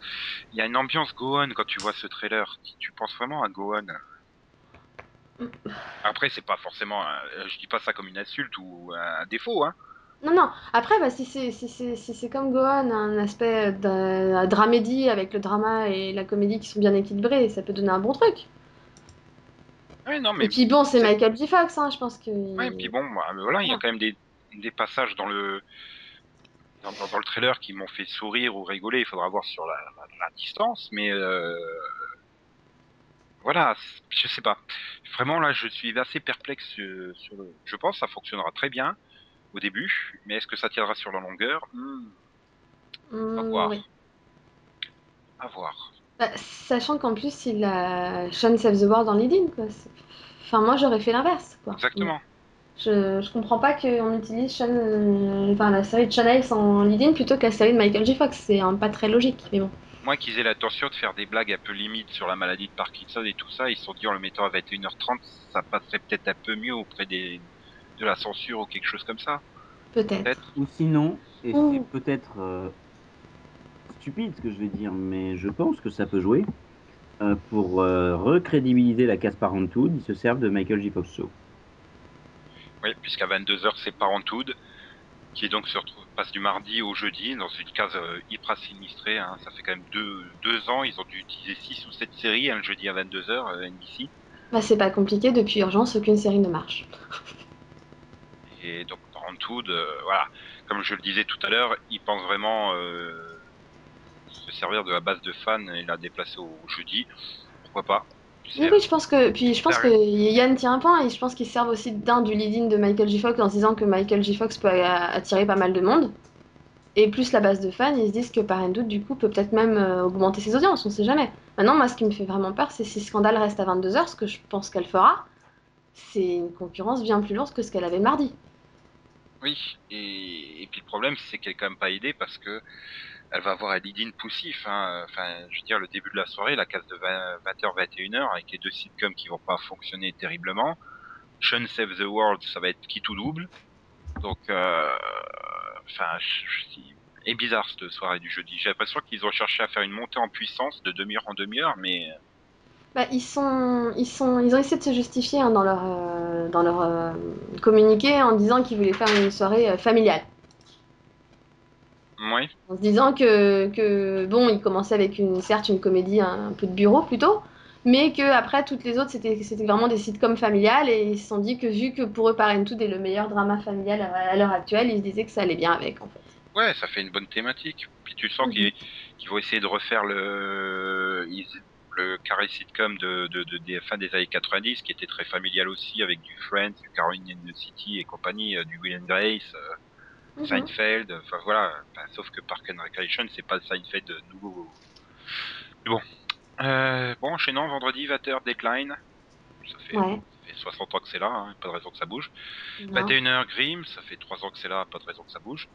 il y a une ambiance Gohan quand tu vois ce trailer. Tu, tu penses vraiment à Gohan. Après, c'est pas forcément, un- je dis pas ça comme une insulte ou un défaut, hein. Non, non, après, bah, si c'est si c'est si c'est comme Gohan, un aspect de dramédie avec le drama et la comédie qui sont bien équilibrés, ça peut donner un bon truc. Ouais, non, mais Et puis bon, c'est Michael J. Fox, hein, je pense que. Ouais, puis bon, bah, voilà, il y a quand même des, des passages dans le dans, dans- dans le trailer qui m'ont fait sourire ou rigoler. Il faudra voir sur la, la- la distance, mais euh, voilà, je sais pas. Vraiment là, je suis assez perplexe sur, sur le. Je pense que ça fonctionnera très bien au début, mais est-ce que ça tiendra sur la longueur? Hmm, À voir. oui. À voir. Bah, sachant qu'en plus, il a Sean Save the World dans lead-in, Enfin, moi, j'aurais fait l'inverse, quoi. Exactement. Je, je comprends pas qu'on utilise Sean, euh, enfin, la série de Sean Hayes en lead-in plutôt que la série de Michael J. Fox. C'est un pas très logique, mais bon. Moi qu'ils aient l'intention de faire des blagues un peu limites sur la maladie de Parkinson et tout ça, ils se sont dit en le mettant à 21h30, ça passerait peut-être un peu mieux auprès des de la censure ou quelque chose comme ça. Peut-être. Ou sinon, et c'est peut-être euh, stupide ce que je vais dire, mais je pense que ça peut jouer. Euh, pour euh, recrédibiliser la case Parenthood, ils se servent de Michael J. Fox Show. Oui, puisqu'à 22h c'est Parenthood, qui donc se retrouve, passe du mardi au jeudi dans une case euh, hyper sinistrée. Hein. Ça fait quand même deux, deux ans, ils ont dû utiliser 6 ou 7 séries hein, le jeudi à 22h, euh, NBC. Bah, c'est pas compliqué, depuis Urgence, aucune série ne marche. Et donc Parenthood, euh, voilà, comme je le disais tout à l'heure, ils pensent vraiment euh, se servir de la base de fans et la déplacer au jeudi. Pourquoi pas Oui, oui, je pense que. Puis je pense que Yann tient un point et je pense qu'ils servent aussi d'un du lead-in de Michael J. Fox en se disant que Michael J. Fox peut attirer pas mal de monde. Et plus la base de fans, ils se disent que Parenthood, du coup, peut peut-être même euh, augmenter ses audiences, on sait jamais. Maintenant, moi, ce qui me fait vraiment peur, c'est si Scandale reste à 22h, ce que je pense qu'elle fera. C'est une concurrence bien plus lourde que ce qu'elle avait mardi. Oui, et, et puis le problème c'est qu'elle est quand même pas aidée parce que elle va avoir un lead-in poussif. Hein. Enfin, je veux dire, le début de la soirée, la case de 20, 20h, 21h, avec les deux sitcoms qui vont pas fonctionner terriblement. Sean Save the World, ça va être qui tout double. Donc, euh, enfin, bizarre cette soirée du jeudi. J'ai l'impression qu'ils ont cherché à faire une montée en puissance de demi-heure en demi-heure, mais Bah, ils sont, ils sont, ils ont essayé de se justifier hein, dans leur, euh, dans leur euh, communiqué en disant qu'ils voulaient faire une soirée euh, familiale. Oui, En se disant que, que bon, ils commençaient avec une, certes une comédie un, un peu de bureau plutôt, mais que après toutes les autres c'était, vraiment des sitcoms familiales et ils se sont dit que vu que pour eux Parenthood est le meilleur drama familial à, à l'heure actuelle, ils se disaient que ça allait bien avec en fait. ouais, ça fait une bonne thématique. Puis tu sens Mhm. qu'ils qu'ils vont essayer de refaire le, le carré sitcom de, de, de- des années 90, qui était très familial aussi, avec du Friends, du Caroline in the City et compagnie, euh, du Will and Grace, euh, Mhm. Seinfeld, enfin voilà. Sauf que Park and Recreation, c'est pas Seinfeld nouveau. Mais bon. Euh, bon, enchaînant, vendredi, 20h, Decline. Ça fait, Ouais. ça fait 60 ans que c'est là, hein, pas de raison que ça bouge. Non. 21h, Grimm, ça fait 3 ans que c'est là, pas de raison que ça bouge.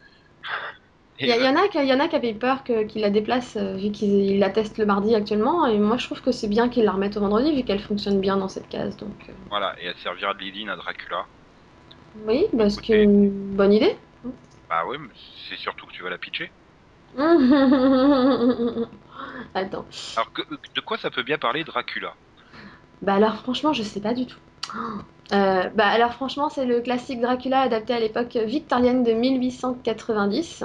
Il y, euh, en a qui, y en a qui avaient peur qu'ils la déplacent euh, vu qu'ils ils la testent le mardi actuellement et moi je trouve que c'est bien qu'ils la remettent au vendredi vu qu'elle fonctionne bien dans cette case donc euh, Voilà, et elle servira de lead-in à Dracula. oui bah, ce qui est une bonne idée. Bah ouais, mais c'est surtout que tu vas la pitcher. Attends. Alors, que, de quoi ça peut bien parler Dracula? Bah alors franchement, je sais pas du tout. Euh, bah alors franchement, c'est le classique Dracula adapté à l'époque victorienne de 1890.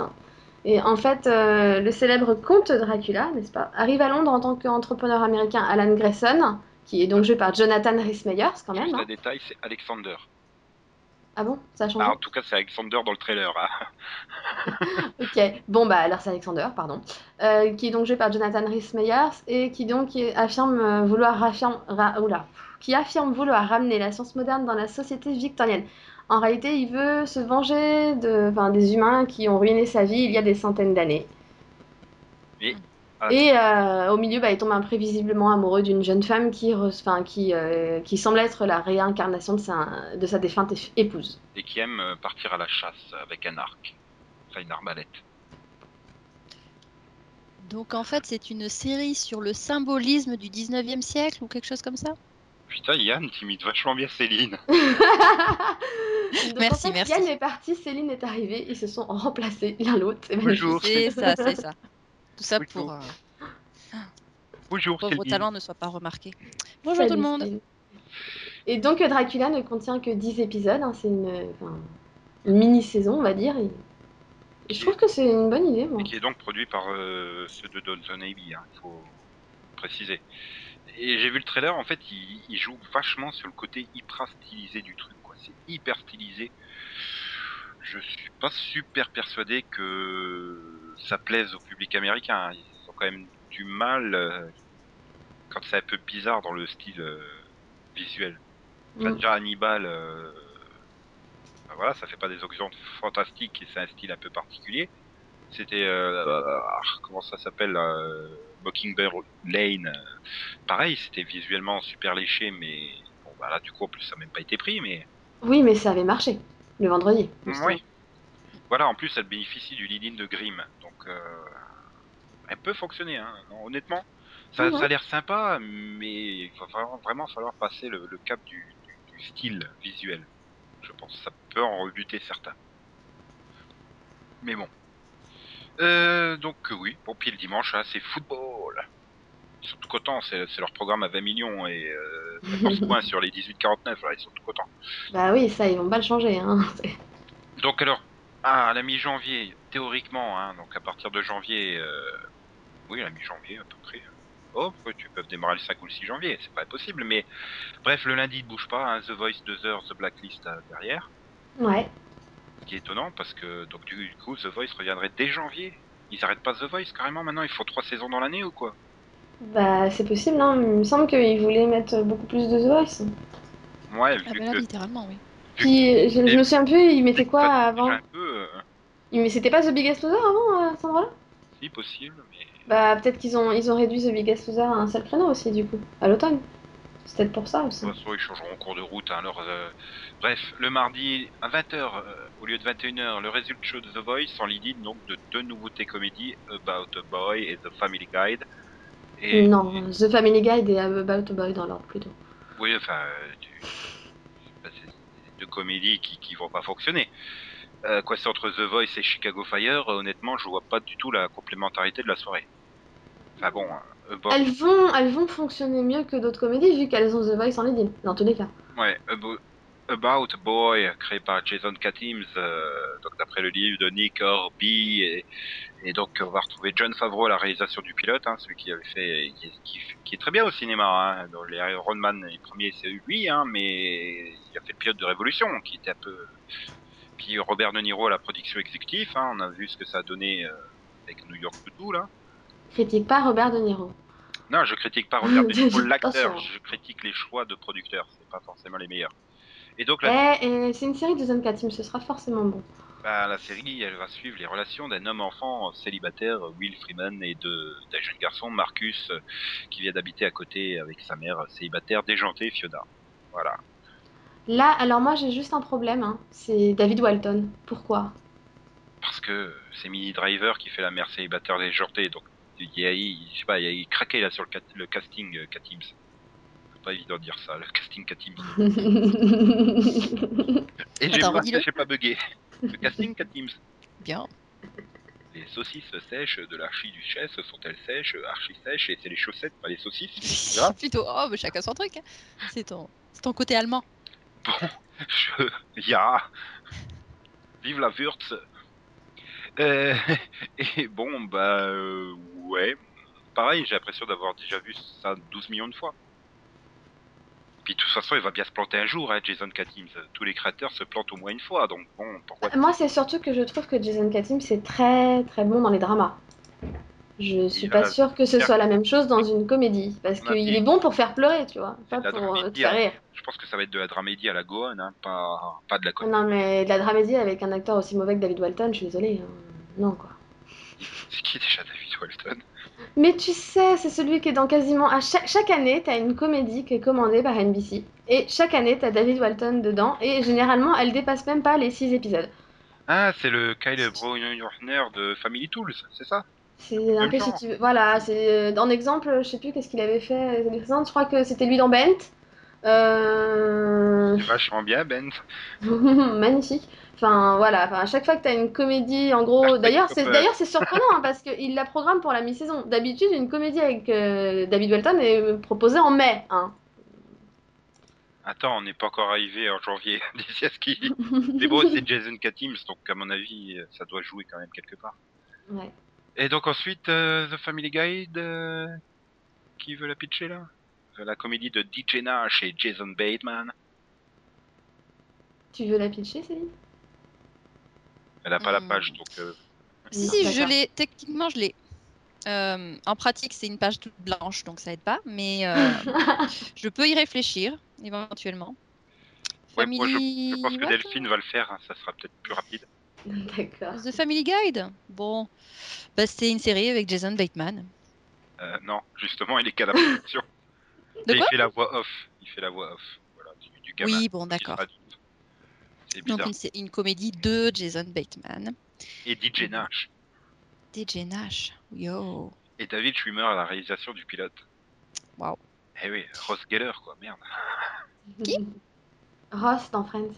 Et en fait, euh, le célèbre comte Dracula, n'est-ce pas, arrive à Londres en tant qu'entrepreneur américain Alan Grayson, qui est donc joué par Jonathan Rhys Meyers quand même. Juste hein. détail, c'est Alexander. Ah bon, ça a changé? Ah, en tout cas, c'est Alexander dans le trailer. hein. Ok, bon bah alors c'est Alexander, pardon, Euh, qui est donc joué par Jonathan Rhys Meyers et qui donc affirme euh, vouloir affirme, ra- oula, qui affirme vouloir ramener la science moderne dans la société victorienne. En réalité, il veut se venger de, des humains qui ont ruiné sa vie il y a des centaines d'années. Ah. Et euh, au milieu, bah, il tombe imprévisiblement amoureux d'une jeune femme qui, re- enfin, qui, euh, qui semble être la réincarnation de sa, de sa défunte épouse. Et qui aime euh, partir à la chasse avec un arc. Enfin, une arbalète. Donc en fait, c'est une série sur le symbolisme du 19e siècle ou quelque chose comme ça? Putain, Yann, t'imites vachement bien Céline. Donc, Merci, en fait, merci. Yann est parti, Céline est arrivée, ils se sont remplacés l'un l'autre. C'est ça, c'est ça. Tout ça pour euh, Bonjour que vos Céline. talents ne soient pas remarqués. Bonjour tout le monde. Et donc Dracula ne contient que 10 épisodes, hein, c'est une, enfin, une mini-saison on va dire. Et... et je trouve que c'est une bonne idée moi. Et qui est donc produit par euh, ceux de Downton Abbey, hein, il faut préciser. Et j'ai vu le trailer, en fait, il, il joue vachement sur le côté hyper stylisé du truc, quoi. C'est hyper stylisé. Je suis pas super persuadé que ça plaise au public américain. Ils ont quand même du mal euh, quand c'est un peu bizarre dans le style euh, visuel. Enfin, Mm. déjà Hannibal, euh, ben voilà, ça fait pas des options fantastiques et c'est un style un peu particulier. C'était euh, euh, comment ça s'appelle euh, Mockingbird Lane. pareil, c'était visuellement super léché, mais bon bah là du coup en plus ça n'a même pas été pris, mais Oui mais ça avait marché le vendredi. justement. oui. Voilà, en plus elle bénéficie du lead-in de Grimm, donc euh, elle peut fonctionner. Hein. Non, honnêtement, ça, Oui, ça ouais. a l'air sympa, mais il va vraiment, vraiment falloir passer le, le cap du, du- du style visuel. Je pense ça peut en rebuter certains. Mais bon. Euh, donc oui, bon puis le dimanche, hein, c'est football. Ils sont tout contents, c'est leur programme à 20 millions et euh, 14 points sur les 18-49, là, ils sont tout contents. Bah oui ça ils vont pas le changer. Hein. Donc alors, à la mi-janvier, théoriquement, hein, donc à partir de janvier, euh, oui, la mi-janvier à peu près. Oh, tu peux démarrer le 5 ou le 6 janvier, c'est pas impossible, mais bref, le lundi ne bouge pas, hein, The Voice 2 heures, The Blacklist euh, derrière, Ouais. ce qui est étonnant parce que donc du coup The Voice reviendrait dès janvier. Ils arrêtent pas The Voice carrément maintenant, il faut trois saisons dans l'année ou quoi? Bah c'est possible hein. Il me semble qu'ils voulaient mettre beaucoup plus de The Voice. Ouais, Ah là, que littéralement, oui. Puis je, je me souviens plus ils mettaient quoi avant. un peu, euh, Mais c'était pas The Biggest Loser avant à cet endroit-là? Si possible, mais Bah peut-être qu'ils ont ils ont réduit The Biggest Loser à un seul créneau aussi du coup à l'automne. C'est peut-être pour ça aussi. De toute façon, ils changeront en cours de route. hein, alors, euh, bref, le mardi à 20h au lieu de 21h, le résultat show de The Voice en lead donc de deux nouveautés comédies, About a Boy et The Family Guide. Et Non, The Family Guide et About a Boy dans l'ordre plutôt. oui, enfin, euh, tu- bah, c'est deux comédies qui qui vont pas fonctionner. Euh, quoi, c'est entre The Voice et Chicago Fire. euh, honnêtement, je vois pas du tout la complémentarité de la soirée. Enfin bon, euh, Elles vont, elles vont fonctionner mieux que d'autres comédies vu qu'elles ont The Voice en lead dans tous les cas. Ouais, About a Boy, créé par Jason Katims, euh, donc d'après le livre de Nick Horby, et, et donc on va retrouver John Favreau à la réalisation du pilote, hein, celui qui avait fait, qui, qui- qui est très bien au cinéma, hein, dans les Iron Man, les premiers c'est lui, hein, mais il a fait le pilote de Révolution, qui était un peu, puis Robert De Niro à la production exécutive, hein, on a vu ce que ça a donné euh, avec New York Voodoo, là. Critique pas Robert De Niro. Non, je critique pas Robert De Niro l'acteur, je critique les choix de producteurs, c'est pas forcément les meilleurs. Et donc la Eh, eh, c'est une série de Zone Katim, ce sera forcément bon. Bah, la série, elle va suivre les relations d'un homme-enfant célibataire, Will Freeman, et d'un jeune garçon, Marcus, qui vient d'habiter à côté avec sa mère célibataire déjantée, Fiona. Voilà. Là, alors moi j'ai juste un problème, hein, c'est David Walton. Pourquoi? Parce que c'est Mini Driver qui fait la mère célibataire déjantée, donc il y a, il- je sais pas, il y a il craqué là sur le casting euh, Katims. C'est pas évident de dire ça, le casting Katims. Et j'ai pas, j'ai pas bugué. Le casting Katims. Bien. Les saucisses sèches de l'archiduchesse sont-elles sèches, archi-sèches, et c'est les chaussettes, pas les saucisses. Plutôt, oh, mais chacun son truc. hein. C'est ton, c'est ton côté allemand. Bon, je... Ya Vive la Wurz Euh, Et bon, bah... euh, ouais. Pareil, j'ai l'impression d'avoir déjà vu ça 12 millions de fois. Puis de toute façon, il va bien se planter un jour, hein, Jason Katims. Tous les créateurs se plantent au moins une fois, donc bon, pourquoi... Moi c'est surtout que je trouve que Jason Katim c'est très très bon dans les dramas. Je suis Il pas a- sûre que ce il a- soit la même chose dans une comédie, parce qu'il est bon pour faire pleurer, tu vois, pas pour euh, te faire hein. rire. Je pense que ça va être de la dramédie à la Gohan, hein, pas, pas de la comédie. Non mais de la dramédie avec un acteur aussi mauvais que David Walton, je suis désolée. hein. Non quoi. C'est qui déjà David Walton? Mais tu sais, c'est celui qui est dans quasiment. À chaque, chaque année, t'as une comédie qui est commandée par NBC. Et chaque année, t'as David Walton dedans. Et généralement, elle dépasse même pas les 6 épisodes. Ah, c'est le Kyle Browner de Family Tools, c'est ça? C'est un peu si tu veux. Voilà, c'est euh, en exemple, je sais plus qu'est-ce qu'il avait fait. Je crois que c'était lui dans Bent. Euh... Vachement bien, Ben. Magnifique. Enfin voilà, enfin, à chaque fois que tu as une comédie, en gros, d'ailleurs c'est euh, d'ailleurs c'est surprenant hein, parce qu'il la programme pour la mi-saison. D'habitude, une comédie avec euh, David Welton est euh, proposée en mai. Hein. Attends, on n'est pas encore arrivé en janvier. D'ici à ce qu'il. Mais bon, c'est Jason Katims, donc à mon avis, ça doit jouer quand même quelque part. Ouais. Et donc ensuite, euh, The Family Guide, euh, qui veut la pitcher là? La comédie de DJ Nash et Jason Bateman. Tu veux la pitcher, Céline? Elle a pas la Hmm. page, donc euh, Si, si, je l'ai. Techniquement, je l'ai. Euh, en pratique, c'est une page toute blanche, donc ça aide pas. Mais euh, je peux y réfléchir, éventuellement. ouais, moi je, Family... je pense que What Delphine va le faire, hein, ça sera peut-être plus rapide. D'accord. The Family Guide? Bon, bah, c'est une série avec Jason Bateman. Euh, non, justement, il est qu'à la production. De Et il fait la voix off. Il fait la voix off. Voilà, du, du gamin. Oui, bon, d'accord. Donc une, c'est une comédie de Jason Bateman. Et DJ Nash. DJ Nash. Yo. Et David Schwimmer à la réalisation du pilote. Waouh. Eh oui, Ross Geller, quoi, merde. Qui? Ross dans Friends.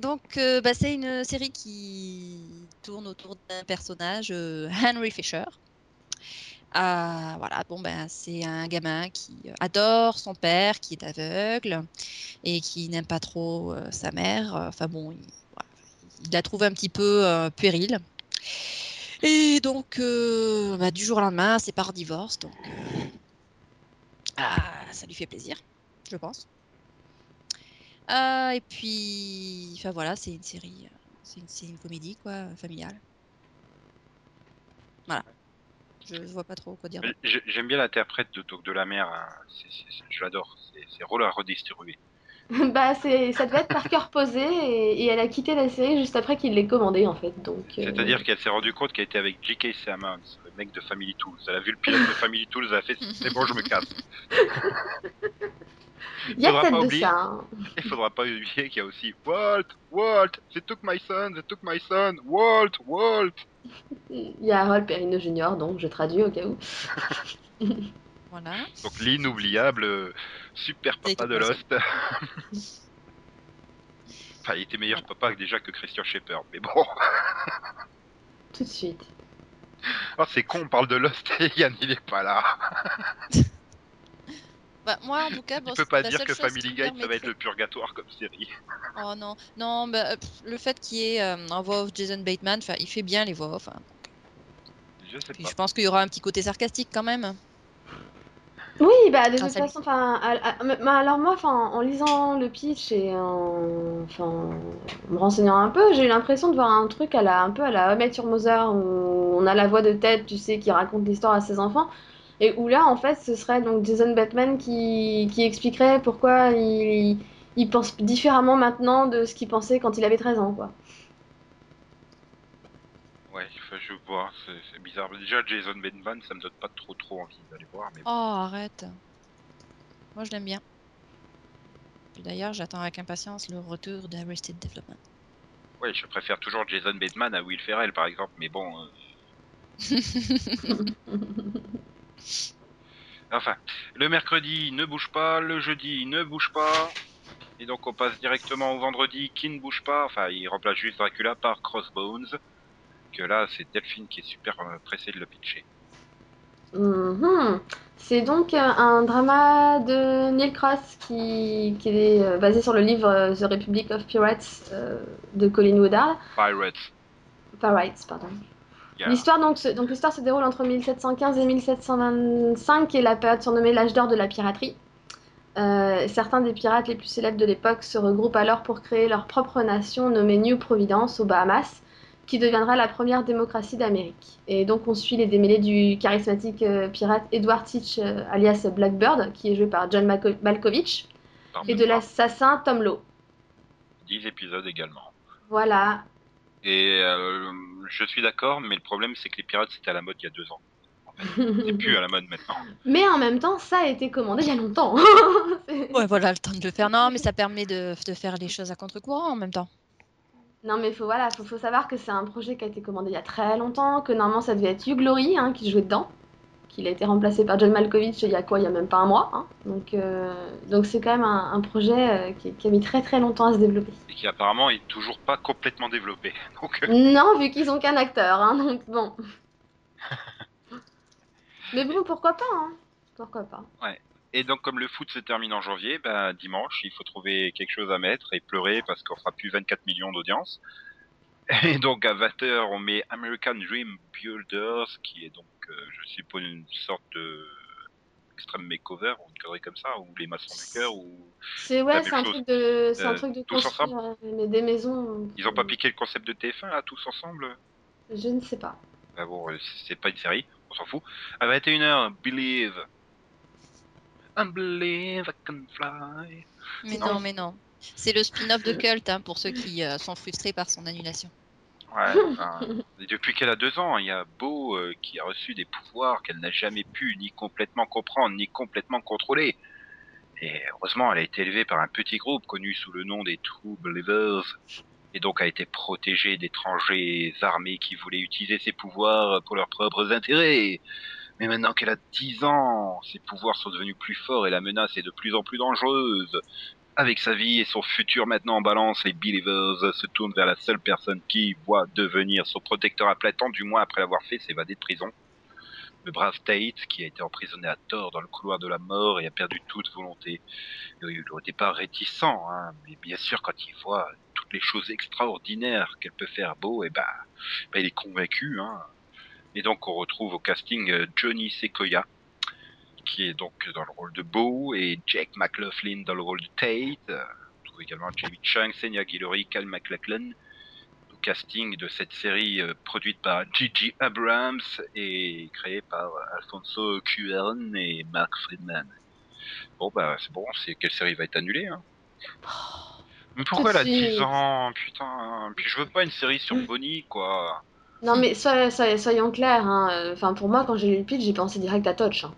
Donc, euh, bah, c'est une série qui tourne autour d'un personnage, euh, Henry Fisher. Ah, voilà, bon, ben, c'est un gamin qui euh, adore son père, qui est aveugle et qui n'aime pas trop euh, sa mère. Enfin bon, il, la trouve un petit peu euh, puérile. Et donc, euh, bah, du jour au lendemain, c'est par divorce. Donc, euh, ah, ça lui fait plaisir, je pense. Euh, et puis, enfin voilà, c'est une série, euh, c'est une, une comédie quoi, euh, familiale. Voilà. Je, je vois pas trop quoi dire. J'aime bien l'interprète de Doc de la Mer. hein. Je l'adore. C'est- rôle à redistribuer. bah, c'est, ça devait être par cœur posé et, et elle a quitté la série juste après qu'il l'ait commandé en fait. Donc, euh, C'est-à-dire qu'elle s'est rendue compte qu'elle était avec J.K. Simmons, le mec de Family Tools. Elle a vu le pilote de Family Tools, elle a fait c'est bon, je me casse. il y a peut-être de oublier. ça. hein. Il faudra pas oublier qu'il y a aussi Walt, Walt, they took my son, they took my son, Walt, Walt. Il y a Harold Perrineau Jr. donc je traduis au cas où. Voilà. Donc l'inoubliable euh, super papa de Lost. enfin, il était meilleur papa déjà que Christian Shepherd, mais bon. Tout de suite. Oh, c'est con, on parle de Lost et Yann il est pas là. Bah, moi en tout cas, bon, Il peut pas dire que Family Guide ça va être le purgatoire comme série. Oh non, non, bah, pff, le fait qu'il y ait euh, un voix off Jason Bateman, enfin, il fait bien les voix off. hein. Je sais Puis pas. je pense qu'il y aura un petit côté sarcastique quand même. Oui, bah de toute façon, enfin, alors moi, enfin, en lisant le pitch et en, me renseignant un peu, j'ai eu l'impression de voir un truc à la, un peu à la Met Your Mother où on a la voix de Ted, tu sais, qui raconte l'histoire à ses enfants, et où là, en fait, ce serait donc Jason Bateman qui, qui expliquerait pourquoi il, il pense différemment maintenant de ce qu'il pensait quand il avait 13 ans, quoi. Ouais, je vois, c'est c'est bizarre. Déjà, Jason Bateman, ça me donne pas trop trop envie d'aller voir, mais Oh, arrête. Moi, je l'aime bien. Puis d'ailleurs, j'attends avec impatience le retour d'Arrested Development. ouais, je préfère toujours Jason Bateman à Will Ferrell par exemple, mais bon. euh, Enfin, le mercredi ne bouge pas, le jeudi ne bouge pas. Et donc on passe directement au vendredi qui ne bouge pas. Enfin, il remplace juste Dracula par Crossbones. Que là, c'est Delphine qui est super euh, pressée de le pitcher. Mhm. C'est donc euh, un drama de Neil Cross qui, qui est euh, basé sur le livre The Republic of Pirates de Colin Woodard. Pirates. Pirates, pardon. L'histoire donc, se- donc l'histoire se déroule entre 1715 et 1725 qui est la période surnommée l'âge d'or de la piraterie. Euh, certains des pirates les plus célèbres de l'époque se regroupent alors pour créer leur propre nation nommée New Providence aux Bahamas, qui deviendra la première démocratie d'Amérique. Et donc on suit les démêlés du charismatique euh, pirate Edward Teach euh, alias Blackbird, qui est joué par John Malko- Malkovich, et de l'assassin Tom Lowe. 10 épisodes également. Voilà. Et euh, je suis d'accord, mais le problème c'est que les pirates c'était à la mode il y a deux ans. En fait, c'est plus à la mode maintenant. Mais en même temps, ça a été commandé il y a longtemps. Ouais, voilà, le temps de le faire. Non, mais ça permet de, de faire les choses à contre-courant en même temps. Non, mais faut, voilà, faut, faut savoir que c'est un projet qui a été commandé il y a très longtemps, que normalement ça devait être Hugh Laurie hein, qui jouait dedans, qu'il a été remplacé par John Malkovich il y a quoi, il y a même pas un mois. hein. Donc, euh, donc c'est quand même un, un projet euh, qui, qui a mis très très longtemps à se développer. Et qui apparemment est toujours pas complètement développé. Donc, euh, Non, vu qu'ils ont qu'un acteur, hein, donc bon. Mais bon, pourquoi pas, hein. Pourquoi pas. Et donc, comme le foot se termine en janvier, ben, dimanche, il faut trouver quelque chose à mettre et pleurer parce qu'on fera plus 24 millions d'audience. Et donc, à 20h, on met American Dream Builders, qui est donc, je suppose, une sorte de extreme makeover, ou une connerie comme ça, ou les maçons du cœur, ou C'est ouais, c'est un truc de, c'est un Euh, truc de tous construire euh, mais des maisons. ils ont pas piqué le concept de TF1 là, tous ensemble? Je ne sais pas. Ben bon, euh, c'est pas une série, on s'en fout. À 21h, Believe. I believe I can fly. Mais Non. non, mais non. C'est le spin-off de Cult hein, pour ceux qui euh, sont frustrés par son annulation. Ouais, enfin, et depuis qu'elle a deux ans, il y a Beau euh, qui a reçu des pouvoirs qu'elle n'a jamais pu ni complètement comprendre, ni complètement contrôler. Et heureusement, elle a été élevée par un petit groupe connu sous le nom des True Believers, et donc a été protégée d'étrangers armés qui voulaient utiliser ses pouvoirs pour leurs propres intérêts. Mais maintenant qu'elle a 10 ans, ses pouvoirs sont devenus plus forts et la menace est de plus en plus dangereuse. Avec sa vie et son futur maintenant en balance, les Believers se tournent vers la seule personne qui voit devenir son protecteur à plein du moins après l'avoir fait s'évader de prison. Le brave Tate, qui a été emprisonné à tort dans le couloir de la mort et a perdu toute volonté. Il au départ réticent, hein, mais bien sûr quand il voit toutes les choses extraordinaires qu'elle peut faire beau, et ben, ben, il est convaincu. Hein. Et donc on retrouve au casting euh, Johnny Sequoia, qui est donc dans le rôle de Beau, et Jake McLaughlin dans le rôle de Tate. Euh, On trouve également Jamie Chung, Senya Guillory, Cal McLachlan. Casting de cette série euh, produite par Gigi Abrams et créée par Alfonso Cuarón et Mark Friedman. Bon bah c'est bon, c'est quelle série va être annulée hein? Mais pourquoi elle a Tout de 10 suite. ans? Putain, puis je veux pas une série sur Bonnie quoi. Non, mais soy- soy- soyons clairs, hein. Enfin, pour moi, quand j'ai lu le pitch, j'ai pensé direct à Touch. hein.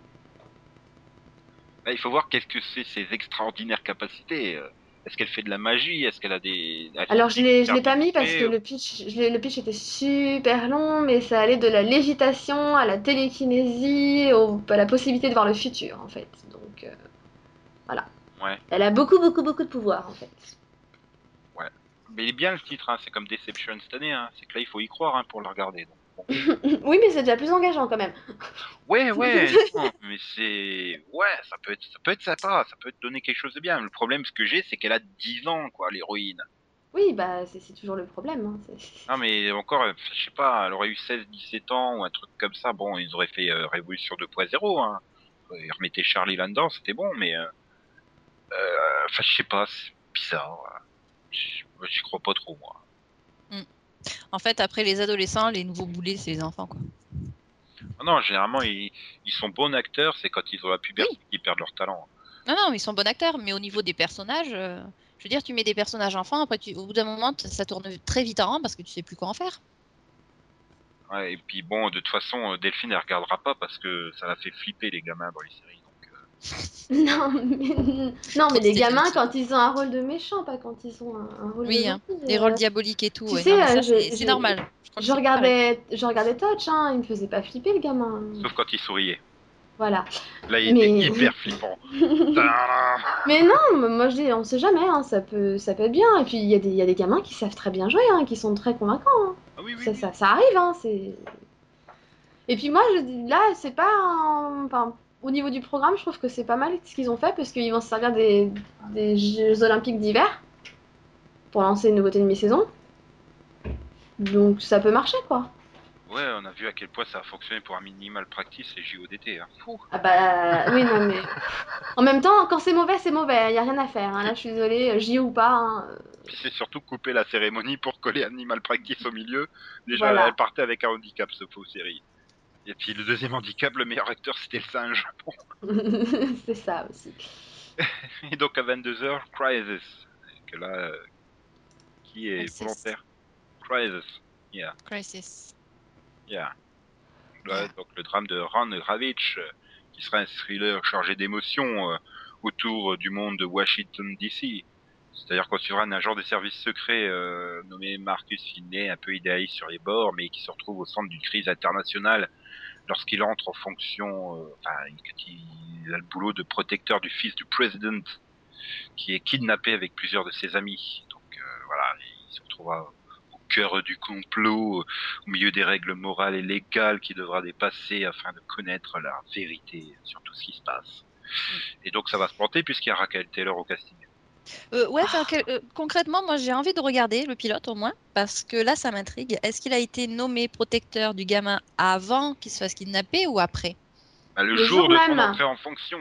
Là, il faut voir qu'est-ce que c'est ses extraordinaires capacités. euh. Est-ce qu'elle fait de la magie? Est-ce qu'elle a des... Alors, je l'ai, je l'ai pas mis parce que le pitch, je le pitch était super long, mais ça allait de la lévitation à la télékinésie, au- à la possibilité de voir le futur, en fait. Donc, euh, voilà. Ouais. Elle a beaucoup, beaucoup, beaucoup de pouvoir, en fait. Mais il est bien le titre, hein. c'est comme Deception cette année. Hein. C'est que là, il faut y croire hein, pour le regarder. donc. oui, mais c'est déjà plus engageant quand même. Ouais, ouais, non, mais c'est... Ouais, ça peut, être, ça peut être sympa, ça peut te donner quelque chose de bien. Le problème, ce que j'ai, c'est qu'elle a 10 ans, quoi, l'héroïne. Oui, bah, c'est toujours le problème. hein, Non, mais encore, euh, je sais pas, elle aurait eu 16, 17 ans ou un truc comme ça. Bon, ils auraient fait euh, Révolution 2.0, hein. Ils remettaient Charlie là-dedans, c'était bon, mais... euh, euh, Enfin, je sais pas, c'est bizarre. J'y j'y crois pas trop, moi. En fait, après les adolescents, les nouveaux boulets, c'est les enfants. Quoi. Ah Non, généralement, ils, ils sont bons acteurs, c'est quand ils ont la puberté qu'ils perdent leur talent. Non, non, ils sont bons acteurs, mais au niveau des personnages, euh, je veux dire, tu mets des personnages enfants, après, tu, au bout d'un moment, ça tourne très vite en rond parce que tu sais plus quoi en faire. Ouais, et puis bon, de toute façon, euh, Delphine, elle regardera pas parce que ça la fait flipper les gamins dans les séries. Non, mais, non, mais les gamins, quand ils ont un rôle de méchant, pas quand ils ont un, un rôle Oui, de hein, gentil, Les euh, rôles diaboliques et tout. tu ouais, sais, euh, c'est normal. Je pareil. regardais, je regardais Touch, hein, il me faisait pas flipper le gamin. sauf quand il souriait. Voilà. Là, il Mais- était hyper flippant. Mais non, moi je dis, on sait jamais, hein, ça, peut, ça peut être bien. Et puis il y, a des- il y a des gamins qui savent très bien jouer, hein, qui sont très convaincants. hein. ah oui, oui, Ça, oui. ça, ça arrive, hein, c'est. Et puis moi, je dis, là, c'est pas. un- Enfin, au niveau du programme, je trouve que c'est pas mal ce qu'ils ont fait parce qu'ils vont se servir des, des Jeux Olympiques d'hiver pour lancer une nouveauté de mi-saison. Donc ça peut marcher, quoi. Ouais, on a vu à quel point ça a fonctionné pour un minimal practice et JODT. Hein. Ah bah oui, non mais. En même temps, quand c'est mauvais, c'est mauvais, il y a rien à faire. hein. Là, je suis désolée, j'y ou pas. hein. C'est surtout couper la cérémonie pour coller Animal Practice au milieu. Déjà, Voilà. elle partait avec un handicap, ce faux série. Et puis le deuxième handicap, le meilleur acteur, c'était le singe. Bon. c'est ça aussi. Et donc à 22h, Crisis. Que là, euh, qui est Crisis. volontaire? Crisis. Yeah, Crisis. yeah. Donc le drame de Ron Ravitch, euh, qui sera un thriller chargé d'émotions euh, autour euh, du monde de Washington DC. C'est-à-dire qu'on suivra un agent des services secrets euh, nommé Marcus Finney, un peu idéaliste sur les bords, mais qui se retrouve au centre d'une crise internationale lorsqu'il entre en fonction, euh, enfin, il a le boulot de protecteur du fils du président, qui est kidnappé avec plusieurs de ses amis. Donc euh, voilà, il se retrouvera au cœur du complot, au milieu des règles morales et légales qu'il devra dépasser afin de connaître la vérité sur tout ce qui se passe. Et donc ça va se planter puisqu'il y a Raquel Taylor au casting. Euh, ouais, que- euh, concrètement, moi j'ai envie de regarder le pilote au moins, parce que là ça m'intrigue. Est-ce qu'il a été nommé protecteur du gamin avant qu'il se fasse kidnapper ou après? Bah, le, Le jour, jour de son même. entrée en fonction.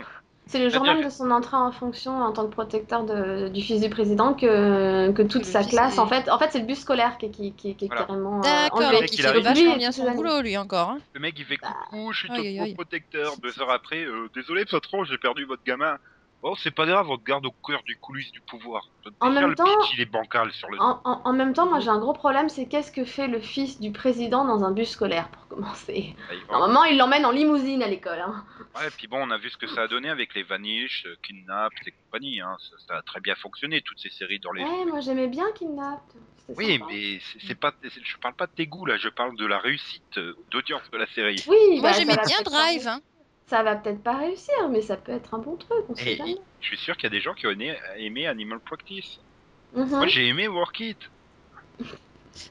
C'est le jour même de son entrée en fonction en tant que protecteur de- du fils du président que, que toute le sa classe, est- en fait, en fait c'est le bus scolaire qui, qui, qui, qui est Voilà. carrément euh, D'accord, donc il fait vachement Lui, bien son boulot lui encore. hein. Le mec il fait coucou, je suis ton protecteur. Deux heures après, euh, désolé patron, j'ai perdu votre gamin. Oh, c'est pas grave, on te garde au cœur du coulisses du pouvoir. En même le temps- pitch, il est bancal sur le. En, en- en même temps, moi j'ai un gros problème, c'est qu'est-ce que fait le fils du président dans un bus scolaire pour commencer? Ah, il va- Normalement, il l'emmène en limousine à l'école. hein. Ouais, puis bon, on a vu ce que ça a donné avec les Vanish, euh, Kidnapped et compagnie. Hein. Ça, ça a très bien fonctionné, toutes ces séries dans les. Ouais, moi j'aimais bien Kidnap. C'était Oui, sympa. mais c'est c'est pas, c'est- je parle pas de tes goûts là, je parle de la réussite euh, d'audience de la série. Oui, Moi bah, j'aimais bien Drive. hein. Ça va peut-être pas réussir, mais ça peut être un bon truc. On sait Et je suis sûr qu'il y a des gens qui ont aimé, Animal Practice. Mhm. Moi, j'ai aimé Work It.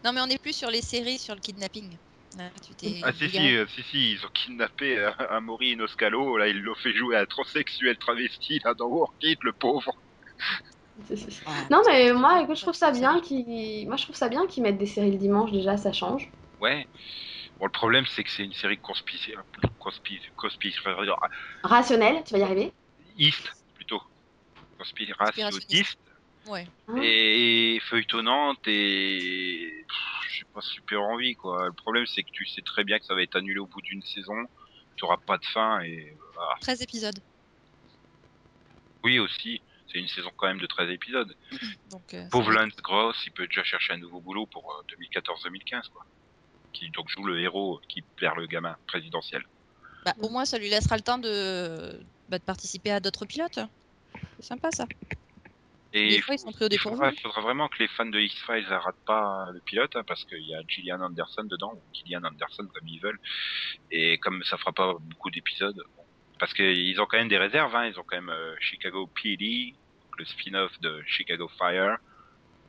Non mais on est plus sur les séries sur le kidnapping. Là, tu t'es Ah si euh, si si, ils ont kidnappé euh, Amaury Inoscalo, là ils l'ont fait jouer à un transsexuel travesti là dans Work It, le pauvre. Non mais moi écoute, je trouve ça bien qu'ils moi je trouve ça bien qu'ils mettent des séries le dimanche déjà ça change. Ouais. Bon le problème c'est que c'est une série conspiracy, conspi, conspi, Rationnel, tu vas y arriver. East plutôt. Conspirationniste Ouais. Hein et feuilletonnante et j'ai pas super envie quoi. Le problème c'est que tu sais très bien que ça va être annulé au bout d'une saison, tu auras pas de fin et voilà. 13 épisodes. Oui aussi, c'est une saison quand même de 13 épisodes. Donc, euh, Pauvre. Lance Gross, il peut déjà chercher un nouveau boulot pour euh, 2014-2015 quoi. Qui donc joue le héros qui perd le gamin présidentiel. Bah, au moins ça lui laissera le temps de, bah, de participer à d'autres pilotes. C'est sympa ça. Et Des il fois, ils sont pris au il faudra, il faudra vraiment que les fans de X-Files ratent pas le pilote, hein, parce qu'il y a Gillian Anderson dedans, ou Gillian Anderson comme ils veulent, et comme ça fera pas beaucoup d'épisodes, bon, parce qu'ils ont quand même des réserves, hein, ils ont quand même euh, Chicago PD, le spin-off de Chicago Fire.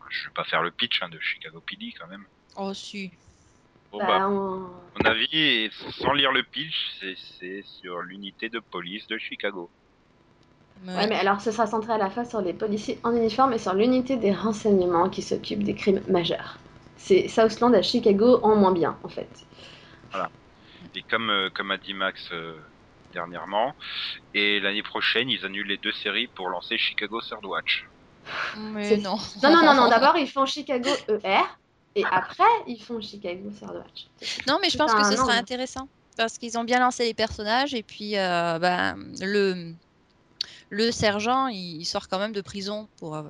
Je vais pas faire le pitch hein, de Chicago PD quand même. Oh si. Bon Bah, bah, on- mon avis, sans lire le pitch, c'est- sur l'unité de police de Chicago. Mais Ouais, mais alors ce sera centré à la fois sur les policiers en uniforme et sur l'unité des renseignements qui s'occupe des crimes majeurs. C'est Southland à Chicago en moins bien en fait. Et comme, euh, comme a dit Max euh, dernièrement, et l'année prochaine, ils annulent les deux séries pour lancer Chicago Third Watch. Mais C'est- non. Non, non, non, non, d'abord ils font Chicago ER et après ils font Chicago Third Watch. Non, mais je pense que ce sera intéressant parce qu'ils ont bien lancé les personnages et puis euh, ben, le le sergent il sort quand même de prison pour euh,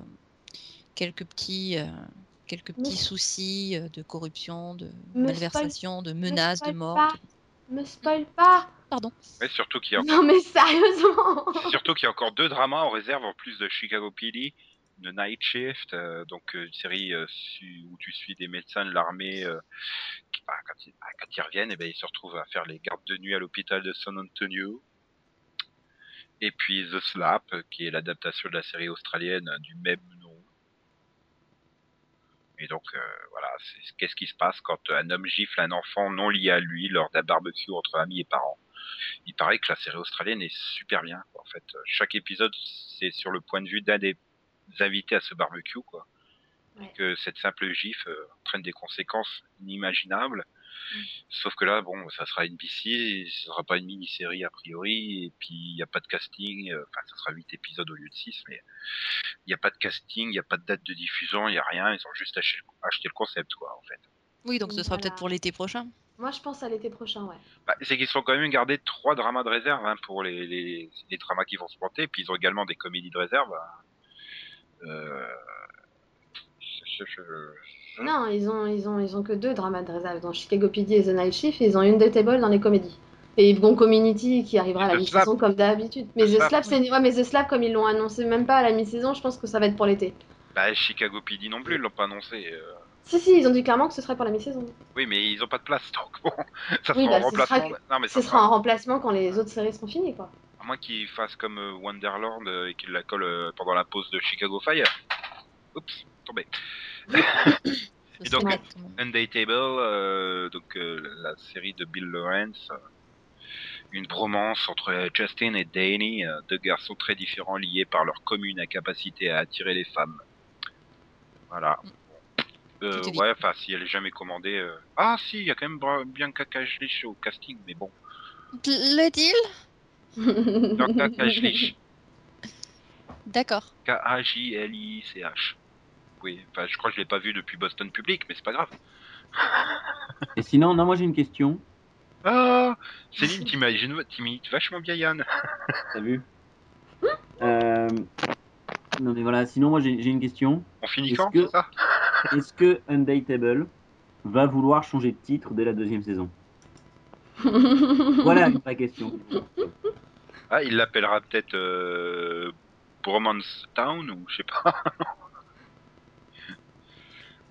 quelques petits euh, quelques petits Mais- soucis de corruption, de Me malversation, de Me menaces, de mort. pas. Me spoil pas Pardon. Ouais, surtout qu'il y a Non mais sérieusement Surtout qu'il y a encore deux dramas en réserve en plus de Chicago PD, de Night Shift, euh, donc euh, une série euh, où tu suis des médecins de l'armée bah, quand, ils, bah, quand ils reviennent, et ben, ils se retrouvent à faire les gardes de nuit à l'hôpital de San Antonio. Et puis The Slap, qui est l'adaptation de la série australienne du même nom. Et donc euh, voilà, qu'est-ce qui se passe quand un homme gifle un enfant non lié à lui lors d'un barbecue entre amis et parents? Il paraît que la série australienne est super bien. En fait, chaque épisode, c'est sur le point de vue d'un des invités à ce barbecue, quoi. Ouais. Et que cette simple gifle euh, entraîne des conséquences inimaginables. Mm. Sauf que là, bon, ça sera NBC, ce sera pas une mini-série a priori, et puis il n'y a pas de casting, euh, enfin, ça sera 8 épisodes au lieu de 6, mais il n'y a pas de casting, il n'y a pas de date de diffusion, il n'y a rien, ils ont juste acheté, acheté le concept, quoi, en fait. Oui, donc ce sera Voilà. peut-être pour l'été prochain. Moi je pense à l'été prochain, ouais. Bah, c'est qu'ils sont quand même gardés trois dramas de réserve hein, pour les, les, les dramas qui vont se planter. Puis ils ont également des comédies de réserve. hein. Euh... je- je- je- Non, ils ont, ils ont, ils ont que deux dramas de réserve dans Chicago PD et The Night Shift. ils ont une Table dans les comédies. Et ils vont Community qui arrivera à la mi-saison comme d'habitude. Mais The Slap, c'est ouais, mais The Slap comme ils l'ont annoncé même pas à la mi-saison, je pense que ça va être pour l'été. Bah, Chicago PD non plus, ils l'ont pas annoncé. euh. Si, si, ils ont dit clairement que ce serait pour la mi-saison. Oui, mais ils ont pas de place, donc bon, ça Oui, sera bah, en ce sera remplacement. Non, mais Ce ça sera un remplacement quand les autres séries seront finies, quoi. À moins qu'ils fassent comme euh, Wonderland euh, et qu'ils la collent euh, pendant la pause de Chicago Fire. Oups, tombé. Et donc, euh, donc la série de Bill Lawrence, une bromance entre Justin et Danny, deux garçons très différents liés par leur commune incapacité à attirer les femmes. Voilà. Euh, dit. ouais, enfin, si elle est jamais commandée. euh, Ah, si, il y a quand même Bra- Bianca Kajlich au casting, mais bon. L'est-il Bianca Kajlich, D'accord. K-A-J-L-I-C-H. Oui, enfin, je crois que je l'ai pas vu depuis Boston Public, mais c'est pas grave. Et sinon, non, moi j'ai une question. Ah, Céline, t'imagines, t'imites vachement bien Yann. T'as vu Euh, Non mais voilà, sinon moi j'ai j'ai une question. On finit Est-ce quand, que- c'est ça Est-ce que Undateable va vouloir changer de titre dès la deuxième saison? Voilà une vraie question. Ah, il l'appellera peut-être euh, Bromance Town ou je sais pas.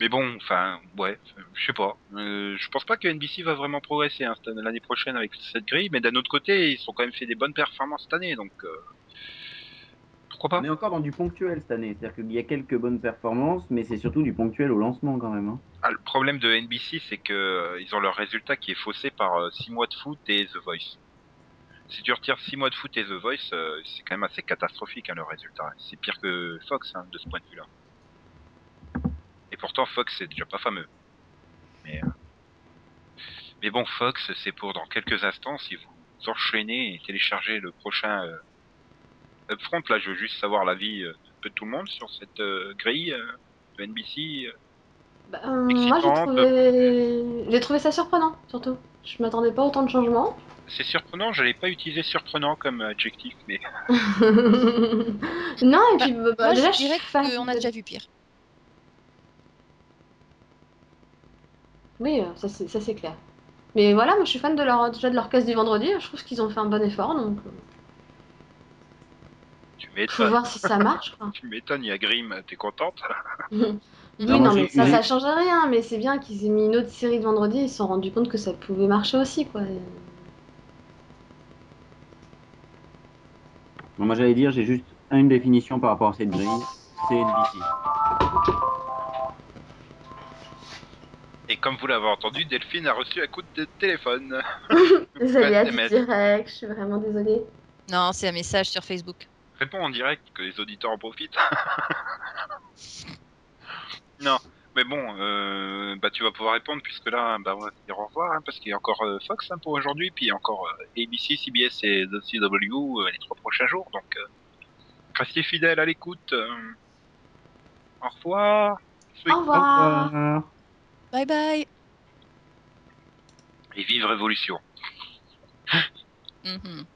Mais bon, enfin, ouais, je sais pas. Euh, je pense pas que NBC va vraiment progresser hein, l'année prochaine avec cette grille, mais d'un autre côté, ils ont quand même fait des bonnes performances cette année, donc euh, pourquoi pas On est encore dans du ponctuel cette année, c'est-à-dire qu'il y a quelques bonnes performances, mais c'est surtout du ponctuel au lancement quand même. hein. Ah, Le problème de NBC, c'est que euh, ils ont leur résultat qui est faussé par 6 mois de foot et The Voice. Si tu retires 6 mois de foot et The Voice, euh, c'est quand même assez catastrophique hein, le résultat. C'est pire que Fox hein, de ce point de vue-là. Et pourtant Fox c'est déjà pas fameux. Mais, euh, mais bon, Fox c'est pour dans quelques instants si vous enchaînez et téléchargez le prochain euh, Upfront. Là, je veux juste savoir l'avis de tout le monde sur cette grille de NBC. Bah, moi, j'ai trouvé... trouvé ça surprenant, surtout. Je m'attendais pas à autant de changements. C'est surprenant, je n'allais pas utiliser surprenant comme adjectif, mais non, et puis bah, Moi, déjà, je dirais qu'on a déjà vu pire. Oui, euh, ça c'est ça, c'est clair. Mais voilà, moi je suis fan de leur, déjà de leur casse du vendredi. Je trouve qu'ils ont fait un bon effort, donc euh, tu faut m'étonnes. voir si ça marche. quoi. Tu m'étonnes, il y a Grimm, t'es contente oui, Non, mais ça, ça change rien. Mais c'est bien qu'ils aient mis une autre série de vendredi. Ils se sont rendus compte que ça pouvait marcher aussi, quoi. Et- Bon, moi j'allais dire, j'ai juste une définition par rapport à cette grille, c'est NBC. Et comme vous l'avez entendu, Delphine a reçu un coup de téléphone. Désolée, à direct. Je suis vraiment désolée. Non, c'est un message sur Facebook. Réponds en direct, que les auditeurs en profitent. non, mais bon, euh, bah tu vas pouvoir répondre puisque là, bah on va se dire au revoir, hein, parce qu'il y a encore euh, Fox hein, pour aujourd'hui, puis il y a encore euh, ABC, CBS et The CW euh, les trois prochains jours, donc euh, restez fidèles à l'écoute. euh. Au revoir. Au revoir. Au revoir. Bye bye. Et vive Révolution. Mhm.